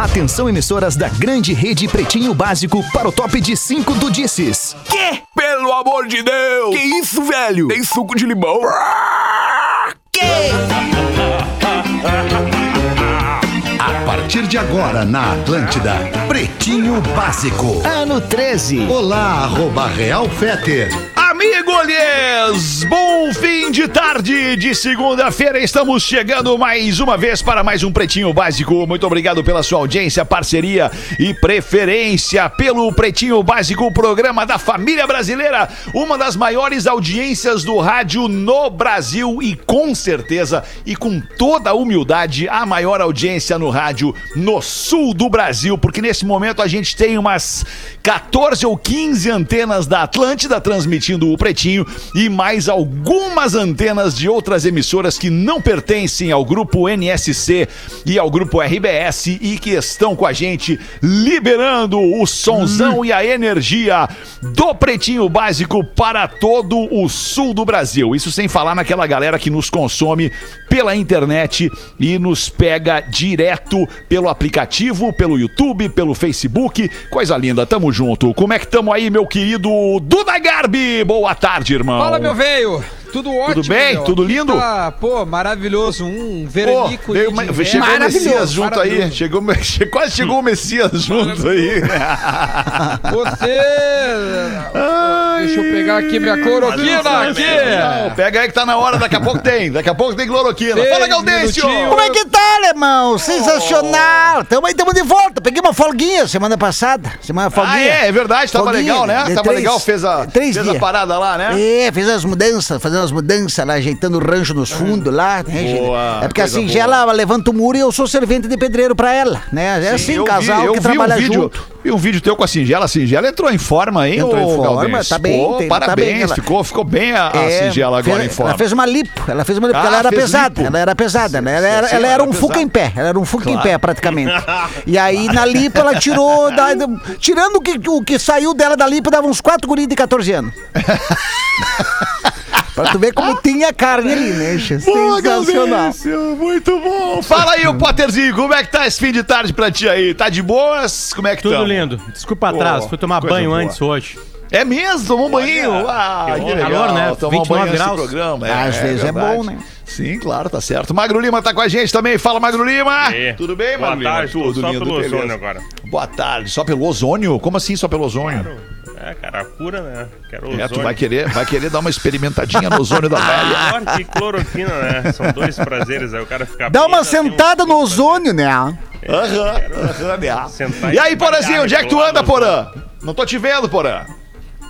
Atenção, emissoras da grande rede Pretinho Básico para o top de 5 do Disses. Quê? Pelo amor de Deus! Que isso, velho? Tem suco de limão? Que? A partir de agora na Atlântida, Pretinho Básico. Ano 13. Olá, arroba Real Feter. Amigolhes, bom fim de tarde de segunda-feira. Estamos chegando mais uma vez para mais um Pretinho Básico. Muito obrigado pela sua audiência, parceria e preferência pelo Pretinho Básico, o programa da família brasileira. Uma das maiores audiências do rádio no Brasil e com certeza e com toda a humildade, a maior audiência no rádio no sul do Brasil, porque nesse momento a gente tem umas 14 ou 15 antenas da Atlântida transmitindo o Pretinho e mais algumas antenas de outras emissoras que não pertencem ao grupo NSC e ao grupo RBS e que estão com a gente liberando o sonzão e a energia do Pretinho Básico para todo o sul do Brasil. Isso sem falar naquela galera que nos consome pela internet e nos pega direto pelo aplicativo, pelo YouTube, pelo Facebook. Coisa linda, tamo junto. Como é que tamo aí, meu querido Duda Garbi? Boa tarde, irmão. Fala, meu velho. Tudo ótimo. Tudo bem? meu. Tudo lindo? Tá, pô, maravilhoso. Um Pô, veranico veio aí uma- de chegou o Messias Maravilhoso, junto aí. Chegou, che- quase chegou o Messias junto aí. Você... Deixa eu pegar aqui minha cloroquina Não, aqui. pega aí que tá na hora, daqui a pouco tem. Daqui a pouco tem cloroquina. Seis Fala, Gaudêncio! Como é que tá, alemão? Sensacional! Tamo aí, tamo de volta. Peguei uma folguinha semana passada. Semana folguinha. Ah, é, é verdade, tava Folguinha, legal, né? Tava três- legal, fez a, três fez a parada lá, né? É, fez as mudanças, fazendo as mudanças lá, ajeitando o rancho nos fundos lá, né? Boa, É porque assim, boa. ela levanta o muro e eu sou servente de pedreiro pra ela, né? É assim, eu casal vi, que vi trabalha um vídeo, junto. Vi um vídeo teu com a Singela. A Singela entrou em forma, hein, Entrou em forma, Gaudêncio? tá bem, Pô, tem- tá parabéns, bem, ela- ficou, ficou bem a, a É, Singela agora fez- em forma. Ela fez uma lipo, ela fez uma lipo, Ah, porque ela era fez pesada, ela era pesada, né? Ela era, Sim, ela era era um fuca em pé, ela era um fuca em Claro. pé praticamente. E aí na lipo ela tirou, da- tirando o que, o que saiu dela da lipo, dava uns 4 guris de 14 anos. pra tu ver como tinha carne ali, né? Boa, Sensacional. Muito bom. Fala aí, o Potterzinho, como é que tá esse fim de tarde pra ti aí? Tá de boas? Como é que Tudo tamo? lindo. Desculpa atraso, Pô, fui tomar banho boa. antes hoje. É mesmo? Tomou um banho? Ah, que legal. calor, né? Tomar um 29 banho antes do graus. programa. Às vezes é verdade. bom, né? Sim, claro, tá certo. Magro Lima tá com a gente também. Fala, Magro Lima. E? Tudo bem, Boa Magro tarde, Lima? Tudo só lindo, pelo beleza. ozônio agora. Boa tarde. Só pelo ozônio? Como assim só pelo ozônio? É, cara, a cura, né? Quero É, tu ozônio. vai querer, vai querer dar uma experimentadinha no ozônio da velha. Melhor que cloroquina, né? São dois prazeres, aí o cara fica Dá uma um sentada no ozônio, né? Aham, aham, né? E aí, Porãzinho, onde é que tu anda, Porã? Não tô te vendo, Porã.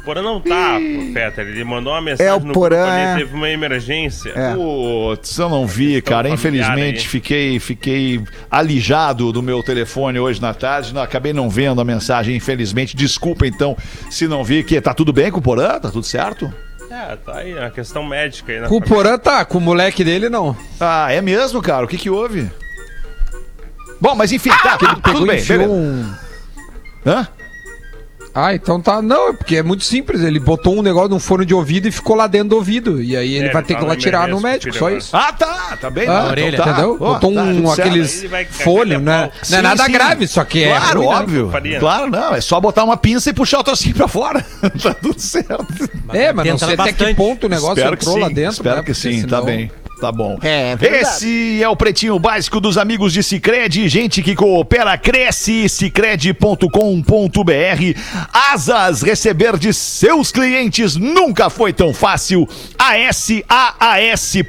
Porã não tá, Fetter. Ele mandou uma mensagem É, o no Porã grupo ali, é- teve uma emergência. É. Putz, eu não vi, cara. Infelizmente, aí. fiquei, fiquei alijado do meu telefone hoje na tarde. Não, acabei não vendo a mensagem, infelizmente. Desculpa, então, se não vi. Que, tá tudo bem com o Porã? Tá tudo certo? É, tá aí, a questão médica aí na Com o. Porã tá, com o moleque dele não. Ah, é mesmo, cara? O que que houve? Bom, mas enfim, tá, tudo, tudo Pegou bem. um... Hã? Ah, então tá. Não, é porque é muito simples. Ele botou um negócio num fone de ouvido e ficou lá dentro do ouvido. E aí ele É, vai ele ter tá que na lá tirar no médico, só isso. Ah, tá, tá bem. Ah, não, orelha, então tá. Entendeu? Ó, Botou tá, um certo. aqueles Aí ele vai cagar folho, de né? não é nada sim. grave, só que é. Claro, né? óbvio. Faria. Claro, não. É só botar uma pinça e puxar o trocinho pra fora. tá tudo certo. É, mas não sei até que bastante. ponto o negócio Espero que entrou sim. lá dentro. Espero né? que sim, tá bem. Tá bom. É, verdade. Esse é o pretinho básico dos amigos de Cicred, gente que coopera, cresce, cicred.com.br. Asas, receber de seus clientes nunca foi tão fácil. ASAAS.com.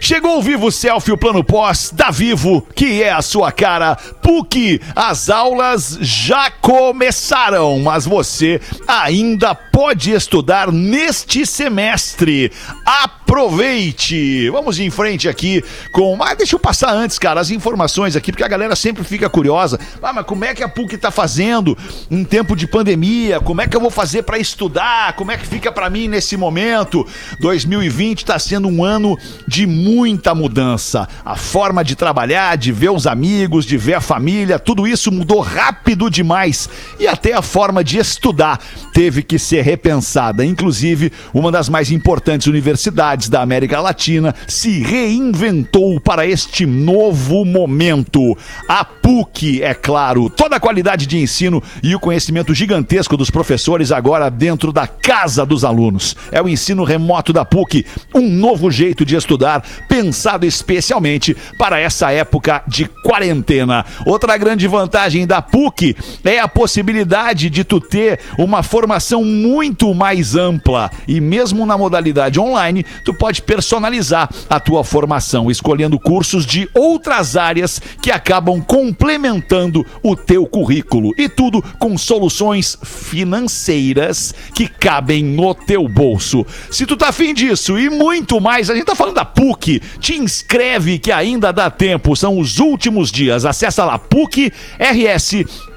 Chegou o Vivo Selfie, o plano pós da Vivo, que é a sua cara. PUC, as aulas já começaram, mas você ainda pode estudar neste semestre. Aproveite! Vamos em frente aqui com. Mas deixa eu passar antes, cara, as informações aqui, porque a galera sempre fica curiosa. Ah, mas como é que a PUC tá fazendo em tempo de pandemia? Como é que eu vou fazer para estudar? Como é que fica para mim nesse momento? 2020 tá sendo um ano de muita mudança. A forma de trabalhar, de ver os amigos, de ver a família, tudo isso mudou rápido demais. E até a forma de estudar teve que ser repensada. Inclusive, uma das mais importantes universidades da América Latina se reinventou para este novo momento. A PUC, é claro, toda a qualidade de ensino e o conhecimento gigantesco dos professores agora dentro da casa dos alunos. É o ensino remoto da PUC, um novo jeito de estudar, pensado especialmente para essa época de quarentena. Outra grande vantagem da PUC é a possibilidade de tu ter uma formação muito mais ampla e mesmo na modalidade online, tu pode personalizar a tua formação, escolhendo cursos de outras áreas que acabam complementando o teu currículo e tudo com soluções financeiras que cabem no teu bolso. Se tu tá afim disso e muito mais, a gente tá falando da PUC, te inscreve que ainda dá tempo, são os últimos dias. Acessa lá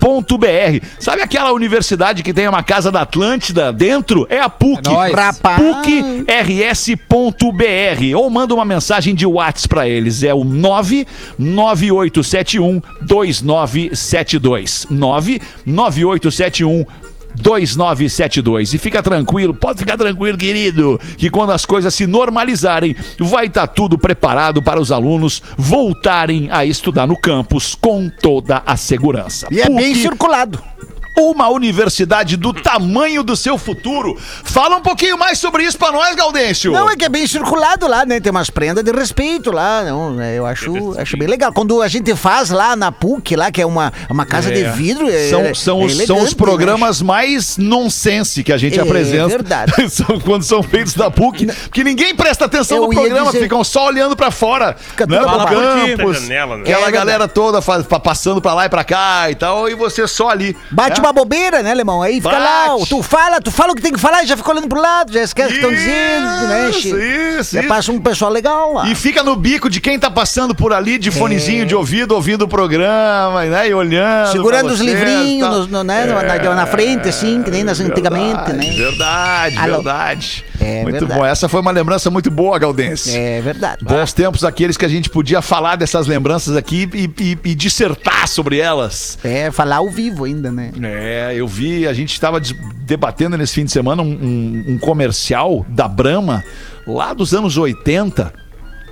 pucrs.br. Sabe aquela universidade que tem uma casa da Atlântida dentro? É a PUC. É. PUCRS.br ou manda uma mensagem de WhatsApp pra eles. É o 99871 2972. 99871 2972. E fica tranquilo, pode ficar tranquilo, querido, que quando as coisas se normalizarem, vai estar tudo preparado para os alunos voltarem a estudar no campus com toda a segurança. E é bem circulado. Uma universidade do tamanho do seu futuro. Fala um pouquinho mais sobre isso pra nós, Gaudêncio. Não, é que é bem circulado lá, né? Tem umas prendas de respeito lá. Não, né? Eu acho, acho bem legal. Quando a gente faz lá na PUC, lá, que é uma, uma casa de vidro. é- São, são, é os, são elegante, os programas mais nonsense que a gente É apresenta. verdade. São quando são feitos da PUC. Porque ninguém presta atenção Eu no programa, dizer- ficam só olhando pra fora. Fica né, tudo pro campus. Janela, né? Aquela É galera toda passando pra lá e pra cá e tal, e você só ali. Bate né? Uma bobeira, né, Lemão? Aí fica lá, Bate. tu fala, tu fala o que tem que falar e já fica olhando pro lado, já esquece o que estão dizendo, né? Isso, isso, Já isso. passa um pessoal legal lá. E fica no bico de quem tá passando por ali, de fonezinho de ouvido, ouvindo o programa, né? E olhando. Segurando pra os vocês, livrinhos tal. no- no- né, na, na frente, assim, que nem nas antigamente, né? Verdade, Alô. verdade. É muito verdade. bom. Essa foi uma lembrança muito boa, Galdense. É verdade. Bons tempos aqueles que a gente podia falar dessas lembranças aqui e, e- e dissertar sobre elas. É, falar ao vivo ainda, né? É, eu vi, a gente estava debatendo nesse fim de semana um, um- um comercial da Brahma, lá dos anos 80,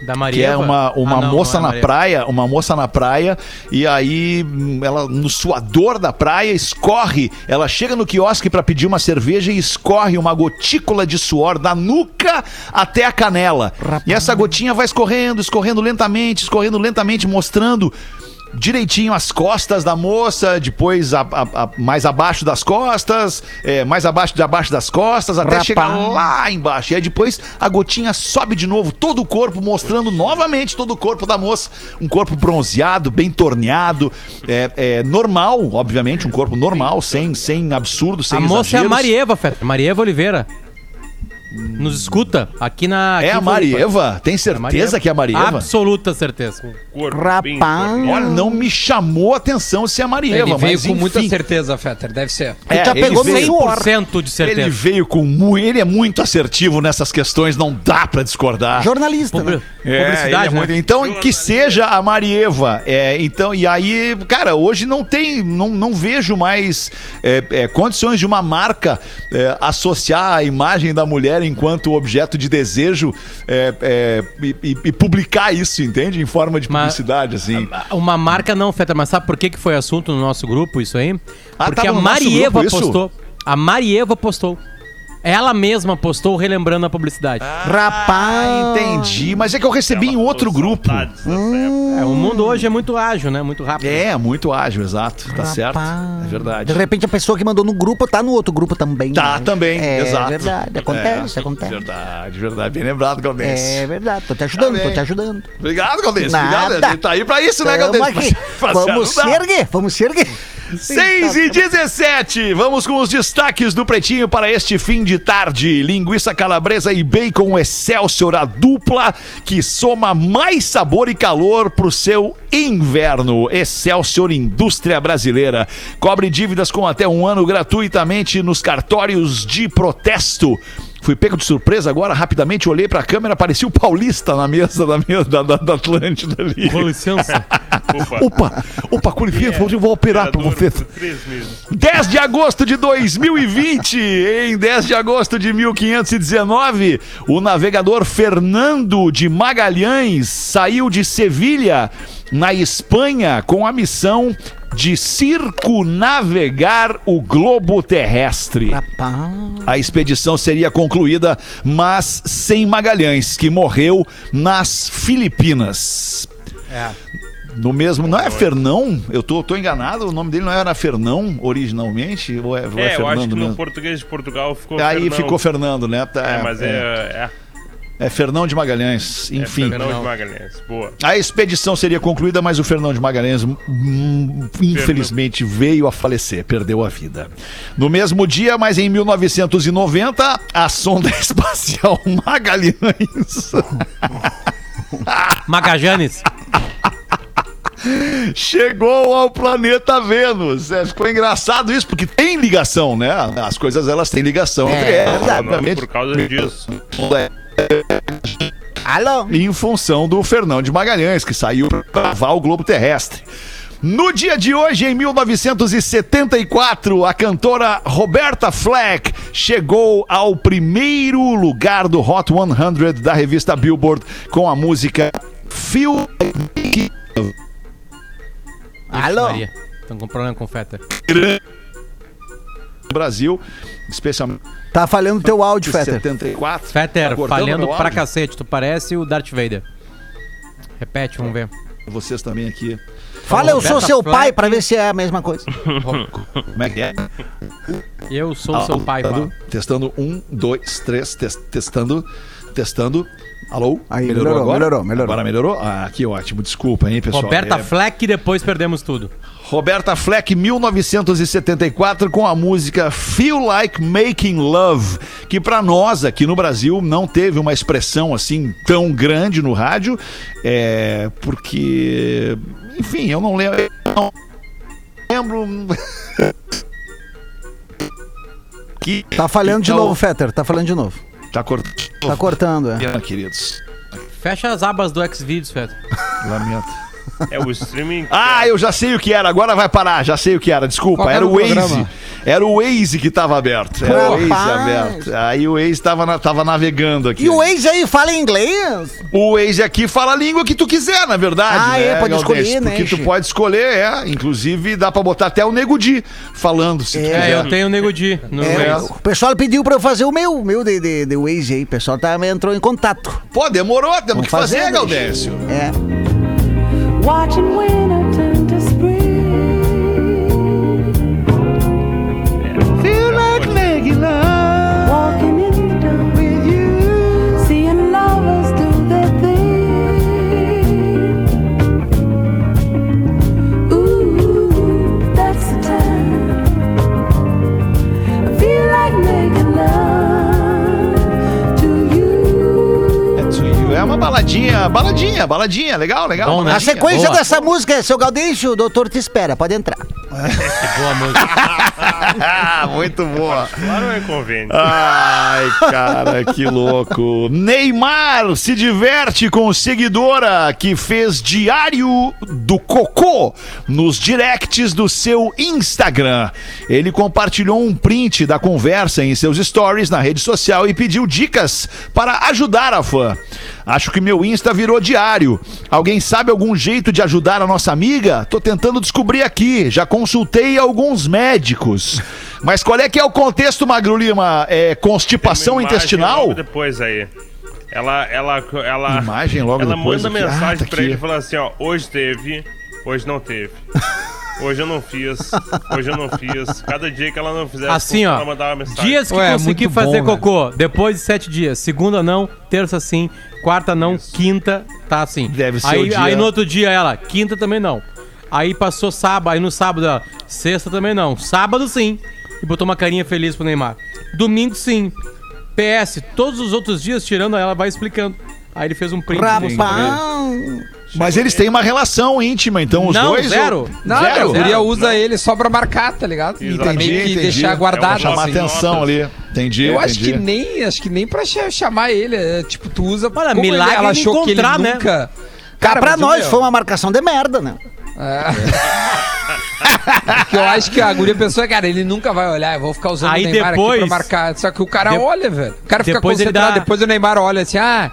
Da que Maria. é uma, uma Ah, não, moça não é na Maria. praia, uma moça na praia, e aí hum, ela no suador da praia escorre, ela chega no quiosque para pedir uma cerveja e escorre uma gotícula de suor da nuca até a canela. E essa gotinha vai escorrendo, escorrendo lentamente, escorrendo lentamente, mostrando direitinho as costas da moça, depois a- a- a- mais abaixo das costas, é, mais abaixo de abaixo das costas, até Rapaz. chegar lá embaixo. E aí depois a gotinha sobe de novo, todo o corpo, mostrando novamente todo o corpo da moça. Um corpo bronzeado, bem torneado, é, é, normal, obviamente, um corpo normal, sem, sem absurdo, sem A moça é a exageros. Marieva, Feta. Marieva Oliveira. Nos escuta aqui na. É aqui a. Marieva? Tem É a certeza que é a Marieva? Absoluta certeza. Rapaz. Olha, não me chamou a atenção se é a Marieva, Ele veio mas com muita enfim. certeza, Fetter, deve ser. É, já ele pegou no veio- suor. 100% de certeza. Ele veio com muito. Ele é muito assertivo nessas questões, não dá pra discordar. Jornalista, Publi- né? É, ele é Publicidade, né? muito- Então, que seja a Marieva. É, então, e aí, cara, hoje não tem, não, não vejo mais é, é, condições de uma marca é, associar a imagem da mulher enquanto objeto de desejo é, é, e, e- publicar isso, entende? Em forma de Mas- publicidade, assim. Uma marca não, Feta, mas sabe por que, que foi assunto no nosso grupo isso aí? Ah, Porque a no nosso Marieva grupo postou. A Marieva postou. Ela mesma postou relembrando a publicidade. Rapaz. Ah, entendi. Mas é que eu recebi em outro grupo. Época. É, o mundo hoje é muito ágil, né? Muito rápido. É, muito ágil, exato. Tá Rapaz. certo. É verdade. De repente a pessoa que mandou no grupo tá no outro grupo também. Tá, né? também, é, exato. verdade, acontece, É, acontece. Verdade, verdade. Bem lembrado, Galdense. É verdade, tô te ajudando, Tá tô te ajudando. Obrigado, Galdense. Nada. Obrigado. Gente tá aí pra isso, né, Tamo. Pra- pra Vamos se erguer, vamos se erguer. 6 e 17, vamos com os destaques do Pretinho para este fim de tarde. Linguiça calabresa e bacon Excelsior, a dupla que soma mais sabor e calor pro seu inverno. Excelsior Indústria Brasileira. Cobre dívidas com até um ano gratuitamente nos cartórios de protesto. Fui pego de surpresa agora, rapidamente olhei pra câmera, parecia o Paulista na mesa da, mesa, da, da, da Atlântida ali. Com licença. Opa. Opa, opa, com licença, eu vou operar pra meses. 10 de agosto de 2020, em 10 de agosto de 1519, o navegador Fernando de Magalhães saiu de Sevilha, na Espanha, com a missão de circunavegar o globo terrestre. Rapaz. A expedição seria concluída, mas sem Magalhães, que morreu nas Filipinas. No mesmo. Não é Fernão? Eu tô, tô enganado? O nome dele não era Fernão originalmente? Ou é, ou é É, eu acho Fernando que no mesmo? português de Portugal ficou. Aí Fernão. ficou Fernando, né? Tá, É, mas é. é, é Fernão de Magalhães. é Enfim. Fernão de Magalhães. Boa. A expedição seria concluída, mas o Fernão de Magalhães, hum, infelizmente, veio a falecer, perdeu a vida. No mesmo dia, mas em 1990, a sonda espacial Magalhães Magajanes. chegou ao planeta Vênus. É, ficou engraçado isso, porque tem ligação, né? As coisas elas têm ligação entre É, elas, verdade. obviamente. Por causa disso. Alô? em função do Fernão de Magalhães, que saiu para gravar o globo terrestre. No dia de hoje, em 1974, a cantora Roberta Fleck chegou ao primeiro lugar do Hot 100 da revista Billboard com a música Feel Like Alô? Estão com problema com feta. no Brasil, especialmente Tá falhando teu áudio, Fetter. 74. Fetter, Tá falhando pra áudio? cacete. Tu parece o Darth Vader. Repete, vamos ver. Vocês também aqui. Fala, eu sou seu pai, pra ver se é a mesma coisa. Como é que é? Eu sou o seu pai, Testando, fala. testando, um, dois, três, tes- testando, testando. Alô? Aí, melhorou, melhorou, melhorou. Agora melhorou? Ah, que ótimo. Desculpa, hein, pessoal. Roberta É, Fleck, depois perdemos tudo. Roberta Fleck, 1974, com a música Feel Like Making Love, que pra nós aqui no Brasil não teve uma expressão assim tão grande no rádio, é, porque, enfim, eu não lembro. eu não lembro. que Tá falhando de Então- novo, Fetter. Tá falando de novo. Tá cortando. Tá cortando, é. Queridos. Fecha as abas do Xvideos, Fetter. Lamento. É o streaming. Ah, eu já sei o que era, agora vai parar, já sei o que era, desculpa. Qual Era era o o Waze. programa? Era o Waze que tava aberto. Era o Waze Rapaz. aberto. Aí o Waze tava, na- tava navegando aqui. E o Waze aí fala inglês? O Waze aqui fala a língua que tu quiser, na verdade. Ah, né, é, pode Galdêncio? escolher, né, Porque tu pode escolher, é. Inclusive, dá pra botar até o Nego Di falando, se tu É, quiser. eu tenho o Nego Di no É, Waze. o pessoal pediu pra eu fazer o meu, meu de, de, de Waze aí. O pessoal tá, entrou em contato. Pô, demorou, temos Vamos que fazer, fazer, né? Gaudêncio. É. watching winter. Baladinha, baladinha, baladinha, legal, legal. Bom, né? A sequência Boa. dessa música é Seu Gaudêncio, o doutor te espera, pode entrar. Boa música. Ah, muito boa. Não é convênio. Ai, cara, que louco. Neymar se diverte com seguidora que fez diário do cocô nos directs do seu Instagram. Ele compartilhou um print da conversa em seus stories na rede social e pediu dicas para ajudar a fã. Acho que meu Insta virou diário. Alguém sabe algum jeito de ajudar a nossa amiga? Tô tentando descobrir aqui. Já consultei alguns médicos. Mas qual é que é o contexto, Magro Lima? É constipação intestinal? logo depois aí. Ela, ela, ela. Imagem logo ela depois manda aqui. Ah, mensagem tá pra aqui. ele falando assim, ó, hoje teve, hoje não teve. Hoje eu não fiz, hoje eu não fiz. Cada dia que ela não fizesse, Assim, ela ó. mandava mensagem. Dias que Ué, consegui muito fazer bom, né? cocô. Depois de sete dias. Segunda não, terça sim, quarta não, quinta tá assim. Deve ser aí, o dia- Aí no outro dia ela, quinta também não. Aí passou sábado, aí no sábado ela, sexta também não. Sábado sim. E botou uma carinha feliz pro Neymar. Domingo sim. PS, todos os outros dias, tirando ela, vai explicando. Aí ele fez um print. Rapaz. Mas eles têm uma relação íntima, então os Não, dois. zero. ou- Nada, Zero? Zero, usa não. ele só pra marcar, tá ligado? Entendi, Pra meio que entendi. deixar É guardado. uma Chamar assim. atenção ali. Entendi. Eu acho entendi. que nem, acho que nem pra ch- chamar ele, é, tipo, tu usa Olha, milagre ela achou que ele né? nunca... Cara, pra nós meu, foi uma marcação de merda, né? Que eu acho que a guria pensou, cara, ele nunca vai olhar, eu vou ficar usando Aí o Neymar depois- aqui pra marcar. Só que o cara De- olha, velho. O cara fica concentrado, dá- depois o Neymar olha assim, ah...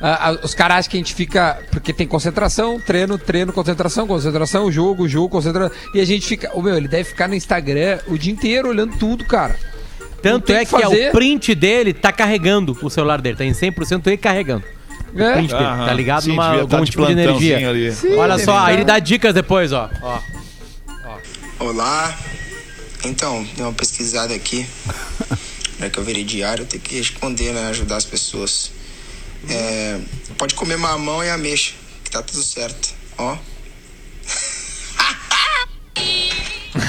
ah, os caras acham que a gente fica. Porque tem concentração, treino, treino, concentração, concentração, jogo, jogo, concentração. E a gente fica. Ô, meu, ele deve ficar no Instagram o dia inteiro olhando tudo, cara. Tanto é que que, é o print dele tá carregando o celular dele, tá em 100% e carregando. É. Aham. tá ligado Sim, numa devia tá algum de tipo de energia. ali. Olha Sim, só, deve aí ele tá. dá dicas depois, ó. ó. Olá. Então, dei uma pesquisada aqui. Já que eu virei diário, eu tenho que responder, né? Ajudar as pessoas. É, pode comer mamão e ameixa, que tá tudo certo. Ó.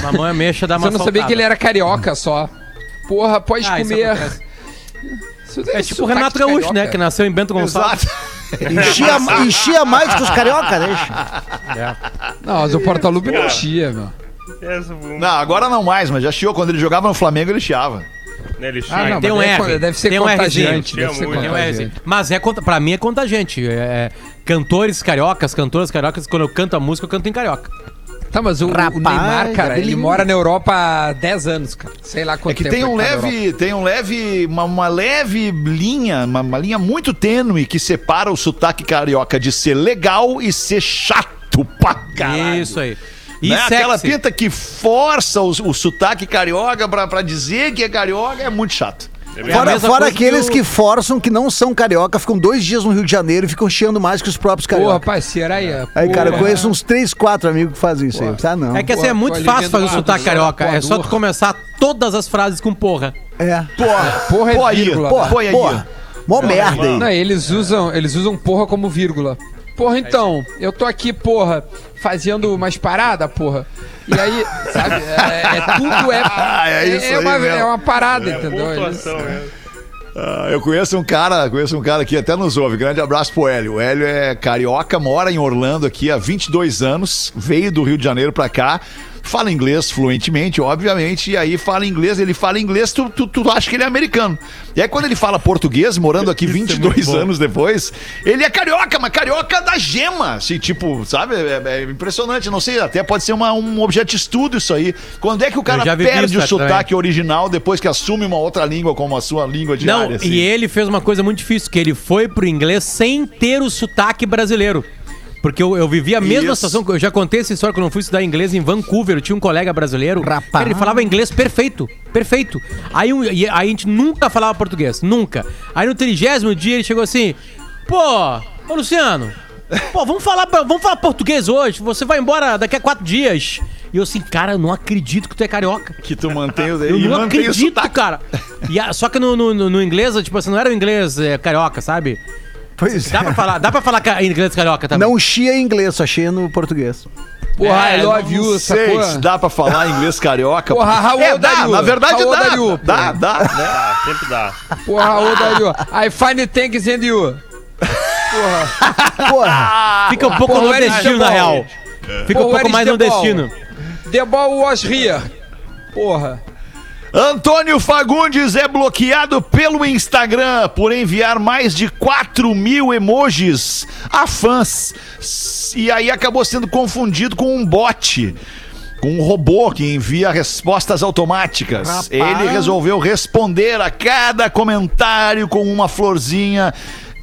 Mamãe é ameixa dá uma eu não sabia que ele era carioca só. Porra, pode Ah, isso comer. acontece. Isso É tipo o Renato Gaúcho, né? Que nasceu em Bento Gonçalves. Enchia, enchia mais que os carioca, deixa. Não, mas o Portaluppi não chia, meu. Não, agora não mais, mas já chiou. Quando ele jogava no Flamengo, ele chiava. né, ele Ah, não, tem um deve- R. Deve ser Tem um contagiante. Deve ser Tem um. Mas é, pra mim é contagiante. É, é, cantores cariocas, cantoras cariocas, quando eu canto a música, eu canto em carioca. Tá, mas o, o Rapaz, Neymar, cara, é ele mora na Europa há 10 anos, cara. Sei lá quanto É que tempo tem um tá leve, tem um leve, uma, uma leve linha, uma, uma linha muito tênue que separa o sotaque carioca de ser legal e ser chato pra caralho. Isso aí. E né? Aquela pinta que força o, o sotaque carioca pra, pra dizer que é carioca é muito chato. É Fora, fora aqueles que que, o- forçam, que não são carioca, ficam dois dias no Rio de Janeiro e ficam chiando mais que os próprios carioca. rapaz, Seraia. Aí, cara, eu porra. conheço uns três, quatro amigos que fazem isso aí. Ah, não. É que assim, é muito fácil fazer o sotaque carioca. É só tu começar todas as frases com porra. É. Porra, Porra é aí, vírgula. Porra, aí. porra. Mó merda aí. Não, eles usam, eles usam porra como vírgula. Porra, então, eu tô aqui, porra, fazendo umas paradas, porra. E aí, sabe, é, é tudo é. É isso aí uma, mesmo. é uma parada, entendeu? Eles- Pontuação, né? Ah, eu conheço um cara, conheço um cara que até nos ouve. Grande abraço pro Hélio. O Hélio é carioca, mora em Orlando aqui há 22 anos, veio do Rio de Janeiro pra cá. Fala inglês fluentemente, obviamente, e aí fala inglês, ele fala inglês, tu, tu, tu acha que ele é americano. E aí quando ele fala português, morando aqui 22 anos depois, ele é carioca, mas carioca da gema, assim, tipo, sabe? É, é impressionante, não sei, até pode ser uma- um objeto de estudo isso aí. Quando é que o cara perde o também. sotaque original depois que assume uma outra língua como a sua língua diária? Não, assim? e ele fez uma coisa muito difícil, que ele foi pro inglês sem ter o sotaque brasileiro. Porque eu, eu vivi a mesma Isso. situação, que eu já contei essa história quando eu fui estudar inglês em Vancouver, eu tinha um colega brasileiro, Rapaz. ele falava inglês perfeito, perfeito. Aí, aí a gente nunca falava português, nunca. Aí no trigésimo dia ele chegou assim, pô, ô Luciano, pô, vamos falar, vamos falar português hoje, você vai embora daqui a quatro dias. E eu assim, cara, eu não acredito que tu é carioca. Que tu mantém o Eu não acredito, cara. E a- só que no, no, no- no inglês, tipo assim, não era o inglês é, carioca, sabe? Pois Dá é. pra falar, dá pra falar ca- inglês carioca também. Não chia em inglês, só chia no português. Porra, É, I love you, sei sacou? se dá pra falar inglês carioca. Porra, how é, dá, na verdade dá, you? dá, dá, né? Dá, sempre dá. Porra, are you? I find thanks in you. Porra. Porra. Fica um pouco Pô, where is nordestino, the na real. Fica Pô, um pouco is mais the ball? nordestino. The ball was here. Porra. Antônio Fagundes é bloqueado pelo Instagram por enviar mais de 4 mil emojis a fãs. E aí acabou sendo confundido com um bot. Com um robô que envia respostas automáticas. Rapaz. Ele resolveu responder a cada comentário com uma florzinha.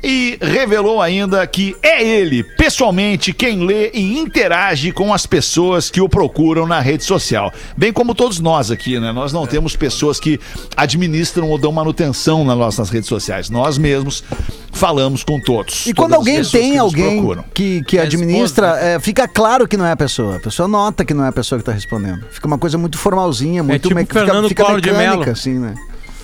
E revelou ainda que é ele, pessoalmente, quem lê e interage com as pessoas que o procuram na rede social. Bem como todos nós aqui, né? Nós não temos pessoas que administram ou dão manutenção nas nossas redes sociais. Nós mesmos falamos com todos. E quando alguém tem que alguém procuram. que, que administra, é, fica claro que não é a pessoa. A pessoa nota que não é a pessoa que tá respondendo. Fica uma coisa muito formalzinha, muito tipo me- fica, Fernando fica de mecânica, Mello. assim, né?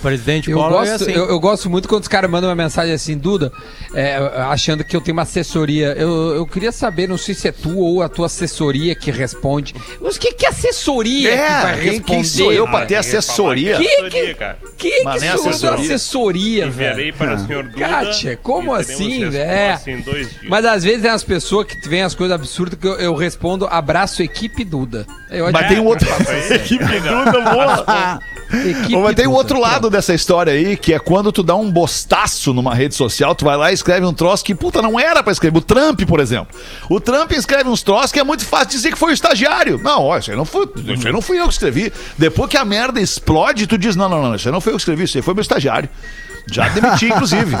Presidente Eu Collor é gosto, assim. eu, eu gosto muito quando os caras mandam uma mensagem assim, Duda, é, achando que eu tenho uma assessoria. Eu, eu queria saber, não sei se é tu ou a tua assessoria que responde. Mas o que, que é assessoria que vai É, quem, responder? quem sou eu pra cara? ter assessoria? Que, que, cara. que, Mas que sou assessoria. assessoria, velho? para o senhor Duda. Kátia, como assim, é? dois dias. Mas às vezes tem as pessoas que vêm as coisas absurdas que eu, eu respondo abraço equipe Duda. Eu Mas tem um outro. Equipe. Duda, boa. Equipe Mas tem o outro lado dessa história aí, que é quando tu dá um bostaço numa rede social, tu vai lá e escreve um troço que, puta, não era pra escrever. O Trump, por exemplo. O Trump escreve uns troços que é muito fácil dizer que foi o estagiário. Não, ó, isso aí não, foi, isso aí não fui eu que escrevi. Depois que a merda explode, tu diz, não, não, não, isso aí não foi eu que escrevi, isso aí foi meu estagiário. Já demiti, inclusive.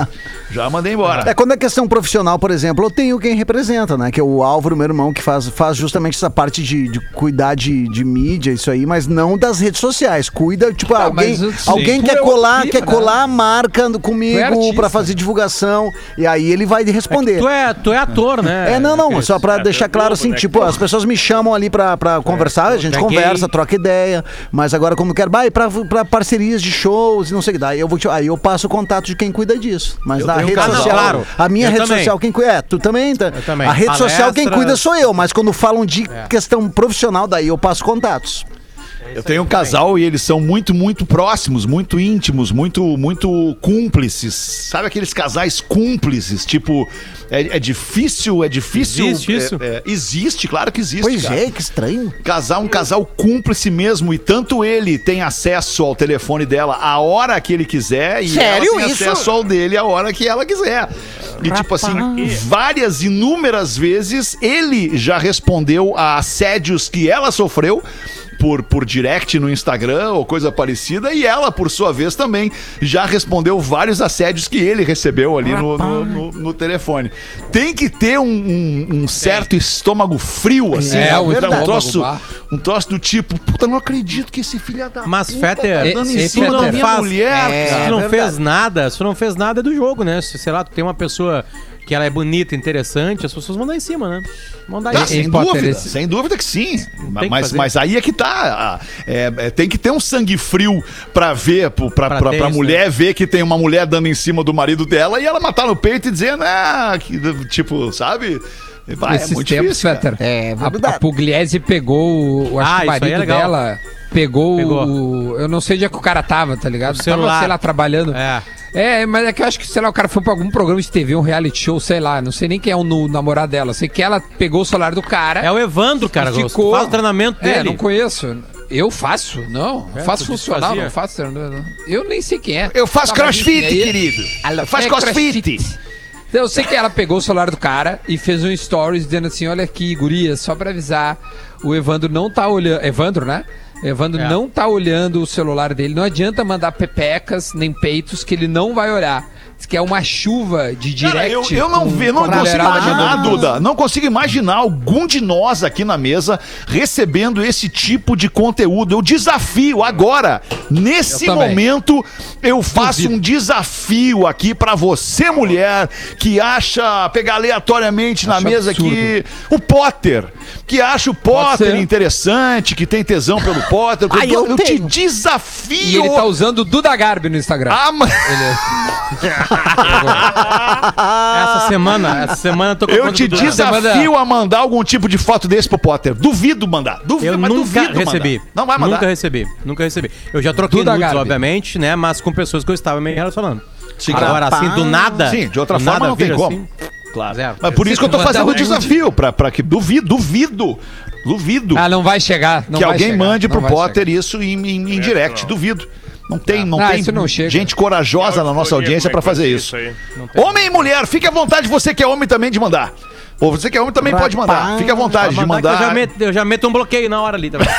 Já mandei embora. É quando é questão profissional, por exemplo, eu tenho quem representa, né? Que é o Álvaro, meu irmão, que faz, faz justamente essa parte de, de cuidar de, de mídia, isso aí, mas não das redes sociais. Cuida, tipo, Tá, alguém, sim, alguém tu quer é colar, quer clima, né? colar a marca é comigo artista. pra fazer divulgação, e aí ele vai responder. Tu é, tu é ator, né? É, não, não, Cris? só pra É, deixar claro assim, né, tipo, as pessoas me chamam ali pra, pra conversar, a gente é conversa, gay. troca ideia, mas agora quando quer, vai pra, pra parcerias de shows e não sei o que, daí eu vou aí eu passo contato de quem cuida disso. Mas na rede canal, social, claro. a minha Eu rede também. social quem cuida, é, tu também, tá? Eu também. A rede social quem Palestras. cuida sou eu, mas quando falam de É. questão profissional, daí eu passo contatos. Eu tenho um casal e eles são muito, muito próximos, muito íntimos, muito, muito cúmplices. Sabe aqueles casais cúmplices? Tipo, é, é difícil, é difícil. Existe isso? é- é- existe, claro que existe. Pois cara. é, que estranho. Casar um casal cúmplice mesmo e tanto ele tem acesso ao telefone dela a hora que ele quiser e Sério ela tem isso? acesso ao dele a hora que ela quiser. E tipo assim, várias inúmeras vezes ele já respondeu a assédios que ela sofreu por, por direct no Instagram ou coisa parecida, e ela, por sua vez, também já respondeu vários assédios que ele recebeu ali no, no, no- no telefone. Tem que ter um, um- um certo estômago frio, assim, É, né? o um, troço, um troço do tipo, puta, não acredito que esse filho da Mas, puta Fetter, tá dando em cima da minha faz- mulher. É, Se tu não verdade. fez nada, se tu não fez nada é do jogo, né? Se, sei lá, tu tem uma pessoa que ela é bonita, interessante, as pessoas vão dar em cima, né? Vão dar em cima. sem Potter, dúvida, esse- sem dúvida que sim. que Mas, mas aí é que tá. é, é, tem que ter um sangue frio pra ver, pra, Pra pra, pra isso, mulher ver que tem uma mulher dando em cima do marido dela e ela matar no peito e dizendo, ah, que, tipo, sabe? Vai, é Esses muito tempos, difícil. Fetter, É a, a Pugliese pegou o, acho Ah, o é marido dela pegou, Pegou. o. Eu não sei onde é que o cara tava, tá ligado? O celular. Tava, sei lá, trabalhando. É. É, mas é que eu acho que, sei lá, o cara foi pra algum programa de TV, um reality show, sei lá. Não sei nem quem é o nu- namorado dela. Sei que ela pegou o celular do cara. É o Evandro, cara. Ficou... Faz o treinamento É, dele. não conheço. Eu faço? Não. É, faço funcional, fazia. não faço treinamento. Eu nem sei quem é. Eu faço Tá, crossfit, aí- querido. Faço É, crossfit. Então, Eu sei que ela pegou o celular do cara e fez um stories dizendo assim: olha aqui, gurias, só pra avisar, o Evandro não tá olhando. Evandro, né? Evandro É. não tá olhando o celular dele. Não adianta mandar pepecas nem peitos que ele não vai olhar. Diz que é uma chuva de direct. Cara, eu, eu não vi, não consigo imaginar, Duda. Não consigo imaginar algum de nós aqui na mesa recebendo esse tipo de conteúdo. Eu desafio agora, nesse Eu momento, eu faço Duvido. um desafio aqui pra você, mulher, que acha pegar aleatoriamente na Acho mesa absurdo. aqui o Potter, que acha o Potter interessante, que tem tesão pelo Potter. Ah, eu eu te desafio. E ele tá usando o Duda Garbi no Instagram. a ma- Ele é- Essa semana, essa semana eu tô com a Eu te desafio a mandar algum tipo de foto desse pro Potter. Duvido mandar. Duvido, Eu mas nunca duvido recebi. Mandar. Não vai mandar. Nunca recebi. Nunca recebi. Eu já troquei Duda nudes, Garbi. obviamente, né? Mas com pessoas que eu estava me relacionando. Sim, Agora, claro. assim, do nada. Sim, de outra forma não tem como. assim, Claro. Zero. Mas por isso que eu tô fazendo o desafio, pra, pra que duvido, duvido, duvido Ah, não vai chegar. não que vai alguém chegar, mande pro Potter isso em, em- em direct. não. Duvido. Não tem, não Ah, tem isso não gente corajosa na nossa audiência pra fazer isso. aí. Homem e mulher, fique à vontade, você que é homem também, de mandar. Ou você que é homem também pode mandar. Fique à vontade de Mandar que mandar. Eu já, meto, eu já meto um bloqueio na hora ali também.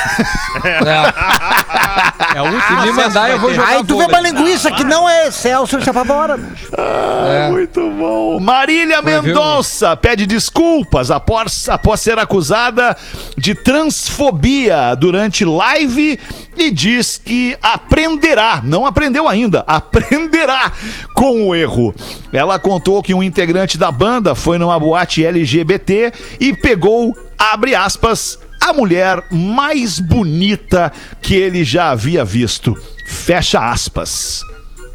É. É o último Se me mandar, eu vou jogar Aí tu vê uma linguiça que não é Celso e Chapavora. É. Muito bom. Marília Mendonça pede desculpas após, após ser acusada de transfobia durante live e diz que aprenderá, não aprendeu ainda, aprenderá com o erro. Ela contou que um integrante da banda foi numa boate LGBT e pegou, abre aspas, a mulher mais bonita que ele já havia visto. Fecha aspas.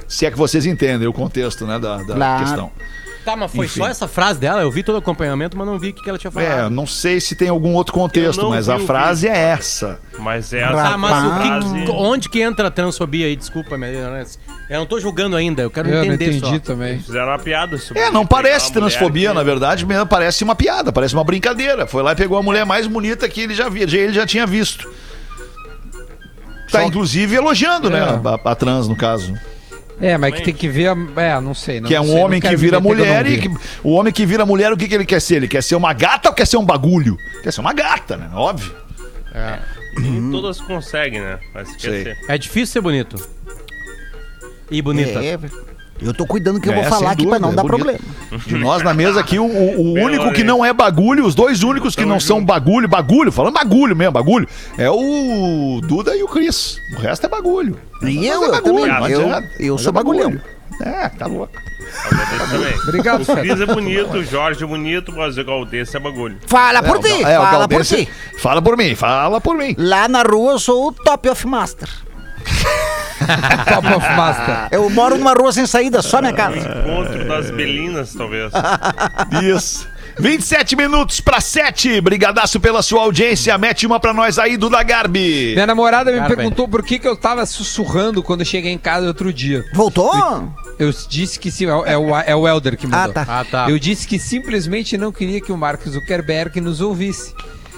Se é que vocês entendem o contexto, né, da, da Claro. questão. Tá, mas foi Enfim. só essa frase dela? Eu vi todo o acompanhamento, mas não vi o que ela tinha falado. É, não sei se tem algum outro contexto, não mas vi a frase é essa. Mas é Tá, essa mas o que, onde que entra a transfobia aí? Desculpa, minha ignorância. Eu não tô julgando ainda, eu quero Eu não entender entendi só. também. Fizeram uma piada sobre É, não parece transfobia, que- na verdade, mesmo parece uma piada, parece uma brincadeira. Foi lá e pegou a mulher mais bonita que ele já via, ele já tinha visto. Tá, Só- inclusive, elogiando, né? É. A, a trans, no caso. É, mas que tem que ver. a- É, não sei. Não, Que é não um sei, homem que vira que mulher não e. que- o homem que vira mulher, o que, que ele quer ser? Ele quer ser uma gata ou quer ser um bagulho? Quer ser uma gata, né? Óbvio. Nem todas conseguem, né? Mas quer ser. É difícil ser bonito. E bonita. É, eu tô cuidando que eu É, vou falar sem aqui pra dúvida, não é dar bonito. problema. De nós na mesa aqui, o, o- o único que não é bagulho, os dois únicos que não são bagulho, bagulho, falando bagulho mesmo, bagulho, é o Duda e o Cris. O resto é bagulho. E Mas eu, é eu bagulho, também. não Eu, adianta. eu Mas sou é bagulhão. É, tá louco. Também. Obrigado, O. Cris é bonito, o Jorge é bonito, mas o Galdês é bagulho. Fala por ti, É, o fala por ti. Fala por mim, fala por mim. Lá na rua eu sou o top of master. Top of Master. Eu moro numa rua sem saída, só minha casa. Encontro das Belinas, talvez. Isso. 27 minutos pra 7. Brigadaço pela sua audiência. Mete uma pra nós aí, Duda Garbi. Minha namorada me Cara, perguntou por que, que eu tava sussurrando quando eu cheguei em casa outro dia. Voltou? Eu disse que sim, é o, é o, é o Elder que mandou. Ah, tá. Ah, tá. Eu disse que simplesmente não queria que o Mark Zuckerberg nos ouvisse.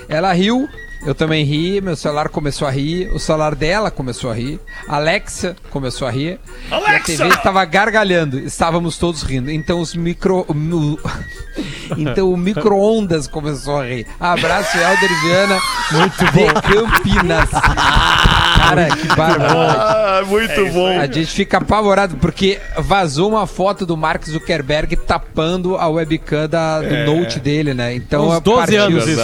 Ela riu, eu também ri, meu celular começou a rir, o celular dela começou a rir, Alexa começou a rir, e a Alexa! TV estava gargalhando, estávamos todos rindo. Então os micro. o- então o micro-ondas começou a rir. Abraço, Helder Viana, muito de Campinas. Cara, que barbaridade. Ah, muito bom. A gente fica apavorado porque vazou uma foto do Mark Zuckerberg tapando a webcam da- do Note dele, né? Então Uns a 12 partiu- anos isso.